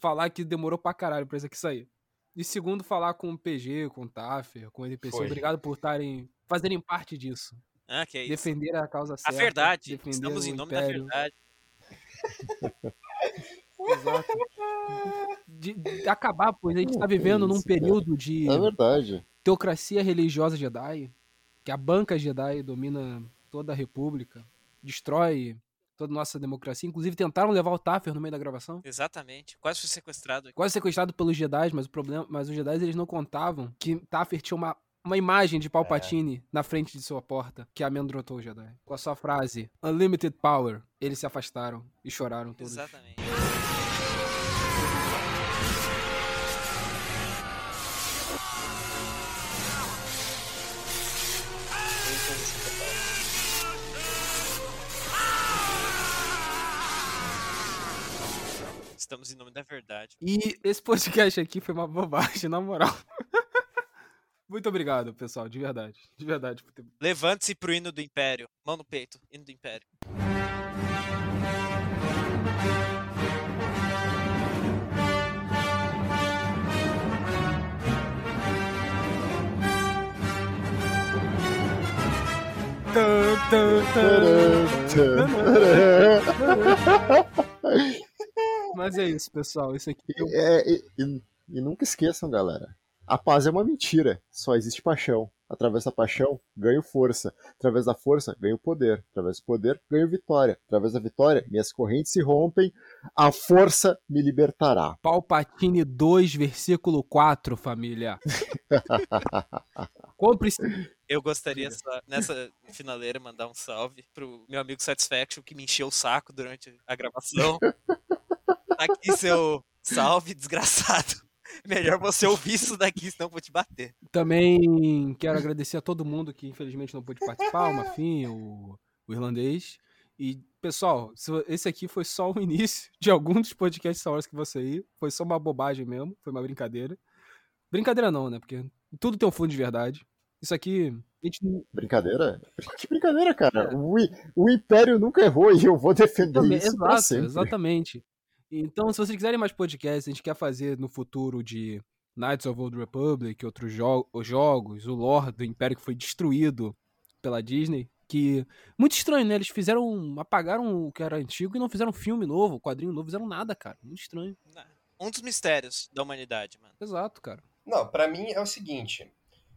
[SPEAKER 1] falar que demorou pra caralho pra isso aqui sair. E segundo, falar com o PG, com o Taffer, com o NPC.
[SPEAKER 4] Foi.
[SPEAKER 1] Obrigado por estarem fazerem parte disso.
[SPEAKER 3] Ah, que é isso.
[SPEAKER 1] Defender a causa
[SPEAKER 3] A
[SPEAKER 1] certa.
[SPEAKER 3] verdade.
[SPEAKER 1] defender
[SPEAKER 3] Estamos em nome
[SPEAKER 1] império.
[SPEAKER 3] da verdade.
[SPEAKER 1] Exato. De, de acabar, pois a gente tá vivendo num período de
[SPEAKER 2] É verdade.
[SPEAKER 1] teocracia religiosa Jedi, que a banca Jedi domina toda a república, destrói toda a nossa democracia. Inclusive tentaram levar o Taffer no meio da gravação.
[SPEAKER 3] Exatamente. Quase foi sequestrado.
[SPEAKER 1] Quase sequestrado pelos Jedi, mas o problema, mas os Jedi eles não contavam que Taffer tinha uma uma imagem de Palpatine na frente de sua porta que amedrontou o Jedi. Com a sua frase, Unlimited Power. Eles se afastaram e choraram todos.
[SPEAKER 3] Exatamente. Estamos em nome da verdade.
[SPEAKER 1] E esse podcast aqui foi uma bobagem, na moral. Muito obrigado, pessoal, de verdade. De verdade. ter-
[SPEAKER 3] Levante-se pro hino do Império. Mão no peito, hino do Império.
[SPEAKER 1] Mas é isso, pessoal. Isso aqui é o
[SPEAKER 2] É, e, e- e nunca esqueçam, galera. A paz é uma mentira. Só existe paixão. Através da paixão, ganho força. Através da força, ganho poder. Através do poder, ganho vitória. Através da vitória, minhas correntes se rompem. A força me libertará.
[SPEAKER 1] Palpatine 2, versículo 4, família. Compre
[SPEAKER 3] Eu gostaria só, nessa finaleira, mandar um salve pro meu amigo Satisfaction que me encheu o saco durante a gravação. Tá aqui seu salve, desgraçado. Melhor você ouvir isso daqui, senão eu vou te bater.
[SPEAKER 1] Também quero agradecer a todo mundo que infelizmente não pôde participar, o Mafim, o, o irlandês. E, pessoal, esse aqui foi só o início de algum dos podcasts Star Wars que você ir. Foi só uma bobagem mesmo, foi uma brincadeira. Brincadeira não, né? Porque tudo tem um fundo de verdade. Isso aqui, a gente
[SPEAKER 2] Brincadeira? Que brincadeira, cara. O, I- o Império nunca errou e eu vou defender
[SPEAKER 1] Também,
[SPEAKER 2] isso
[SPEAKER 1] exato,
[SPEAKER 2] sempre.
[SPEAKER 1] exatamente. Então, se vocês quiserem mais podcasts, a gente quer fazer no futuro de Knights of Old Republic, outros jo os jogos, o lore do Império que foi destruído pela Disney, que muito estranho, né? Eles fizeram, apagaram o que era antigo e não fizeram filme novo, quadrinho novo, fizeram nada, cara. Muito estranho.
[SPEAKER 3] Um dos mistérios da humanidade, mano.
[SPEAKER 1] Exato, cara.
[SPEAKER 4] Não, pra mim é o seguinte.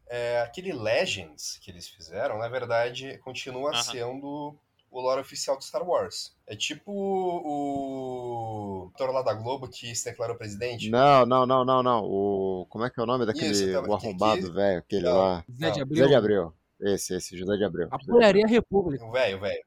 [SPEAKER 4] é, aquele Legends que eles fizeram, na verdade, continua
[SPEAKER 3] Aham.
[SPEAKER 4] sendo o lore oficial do Star Wars. É tipo o ator lá da Globo que se declarou presidente.
[SPEAKER 2] Não, não, não, não, não. O... Como é que é o nome daquele
[SPEAKER 4] Isso, tá,
[SPEAKER 2] o arrombado,
[SPEAKER 4] que-
[SPEAKER 2] velho? Aquele
[SPEAKER 4] Não.
[SPEAKER 2] lá.
[SPEAKER 1] Zé de Abril.
[SPEAKER 2] Zé de Abreu. Esse, esse, José de Abreu.
[SPEAKER 1] Apoiaria a República.
[SPEAKER 4] O velho, velho.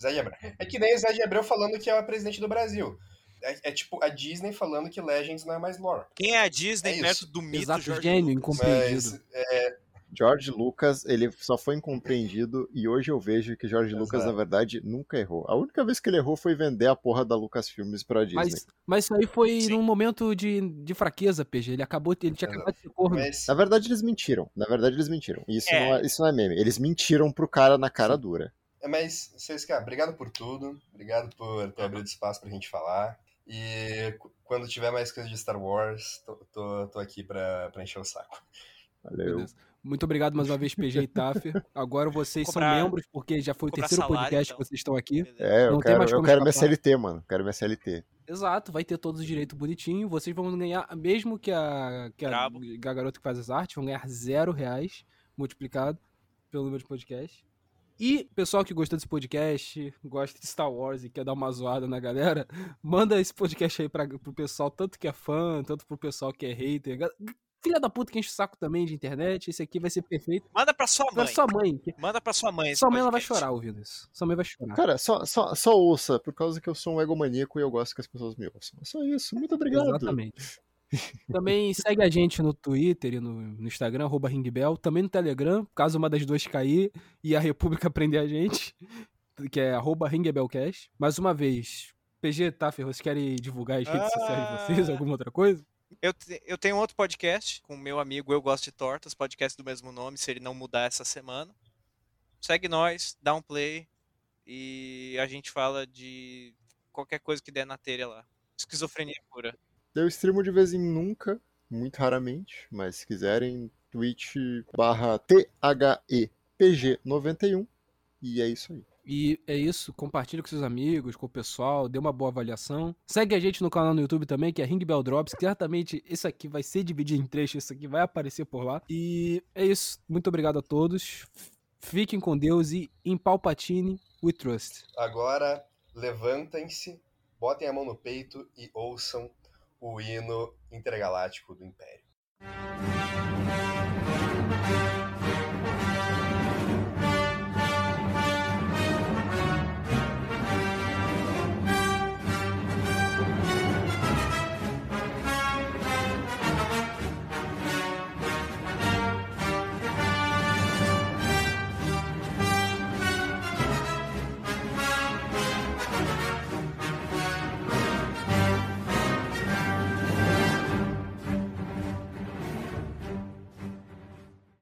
[SPEAKER 4] Zé de Abreu. É que nem o Zé de Abreu falando que é o presidente do Brasil. É, é tipo a Disney falando que Legends não é mais lore.
[SPEAKER 3] Quem é a Disney
[SPEAKER 4] É isso.
[SPEAKER 3] perto do mito
[SPEAKER 1] Exato,
[SPEAKER 3] Jorge
[SPEAKER 1] gênio,
[SPEAKER 3] Lucas?
[SPEAKER 1] incompreendido.
[SPEAKER 4] Mas
[SPEAKER 2] George Lucas, ele só foi incompreendido e hoje eu vejo que George Lucas,
[SPEAKER 4] Exato.
[SPEAKER 2] na verdade, nunca errou. A única vez que ele errou foi vender a porra da Lucasfilmes pra Disney.
[SPEAKER 1] Mas, mas isso aí foi
[SPEAKER 3] Sim.
[SPEAKER 1] num momento de, de fraqueza, PG. Ele acabou, ele tinha acabado de ser corno.
[SPEAKER 4] mas
[SPEAKER 2] Na verdade, eles mentiram. Na verdade, eles mentiram. E Isso,
[SPEAKER 3] É.
[SPEAKER 2] não é, isso não é meme. Eles mentiram pro cara na cara dura.
[SPEAKER 4] É, Mas, vocês, cara, obrigado por tudo. Obrigado por ter abrido espaço pra gente falar. E quando tiver mais coisa de Star Wars, tô, tô, tô aqui pra, pra encher o saco.
[SPEAKER 2] Valeu.
[SPEAKER 1] Beleza. Muito obrigado mais uma vez, PG e Taffer. Agora vocês
[SPEAKER 3] Cobrar-
[SPEAKER 1] são membros, porque já foi o terceiro
[SPEAKER 3] salário,
[SPEAKER 1] podcast
[SPEAKER 3] então.
[SPEAKER 1] que vocês estão aqui.
[SPEAKER 2] É, eu
[SPEAKER 1] Não tem
[SPEAKER 2] quero, eu quero minha. CLT, mano. Quero minha CLT.
[SPEAKER 1] Exato, vai ter todos os direitos bonitinho. Vocês vão ganhar, mesmo que a, que a, a garota que faz as artes, vão ganhar zero reais multiplicado pelo número de podcast. E pessoal que gostou desse podcast, gosta de Star Wars e quer dar uma zoada na galera, manda esse podcast aí pra, pro pessoal, tanto que é fã, tanto pro pessoal que é hater. Filha da puta que enche o saco também de internet, esse aqui vai ser perfeito.
[SPEAKER 3] Manda pra sua
[SPEAKER 1] Pra
[SPEAKER 3] mãe.
[SPEAKER 1] sua mãe.
[SPEAKER 3] Manda pra sua mãe.
[SPEAKER 1] Sua mãe ela vai chorar ouvindo isso. Sua mãe vai chorar.
[SPEAKER 2] Cara, só, só, só ouça, por causa que eu sou um egomaníaco e eu gosto que as pessoas me ouçam. É só isso. Muito obrigado.
[SPEAKER 1] Exatamente. Também segue a gente no Twitter e no, no Instagram, arroba Ringbell. Também no Telegram, caso uma das duas cair e a República prender a gente, que é arroba Ringbellcast. Mais uma vez, PG, tá, Ferro, vocês querem divulgar as redes sociais de vocês,
[SPEAKER 3] Ah.
[SPEAKER 1] alguma outra coisa?
[SPEAKER 3] Eu, eu tenho outro podcast com meu amigo Eu Gosto de Tortas, podcast do mesmo nome, se ele não mudar essa semana. Segue nós, dá um play e a gente fala de qualquer coisa que der na telha lá. Esquizofrenia pura.
[SPEAKER 2] Eu streamo de vez em nunca, muito raramente, mas se quiserem, Twitch barra THEPG91. E é isso aí.
[SPEAKER 1] E é isso, compartilha com seus amigos, com o pessoal, dê uma boa avaliação. Segue a gente no canal no YouTube também, que é Ring Bell Drops. Certamente isso aqui vai ser dividido em trechos, isso aqui vai aparecer por lá. E é isso, muito obrigado a todos. Fiquem com Deus e em Palpatine we trust.
[SPEAKER 4] Agora, levantem-se, botem a mão no peito e ouçam o hino intergaláctico do Império.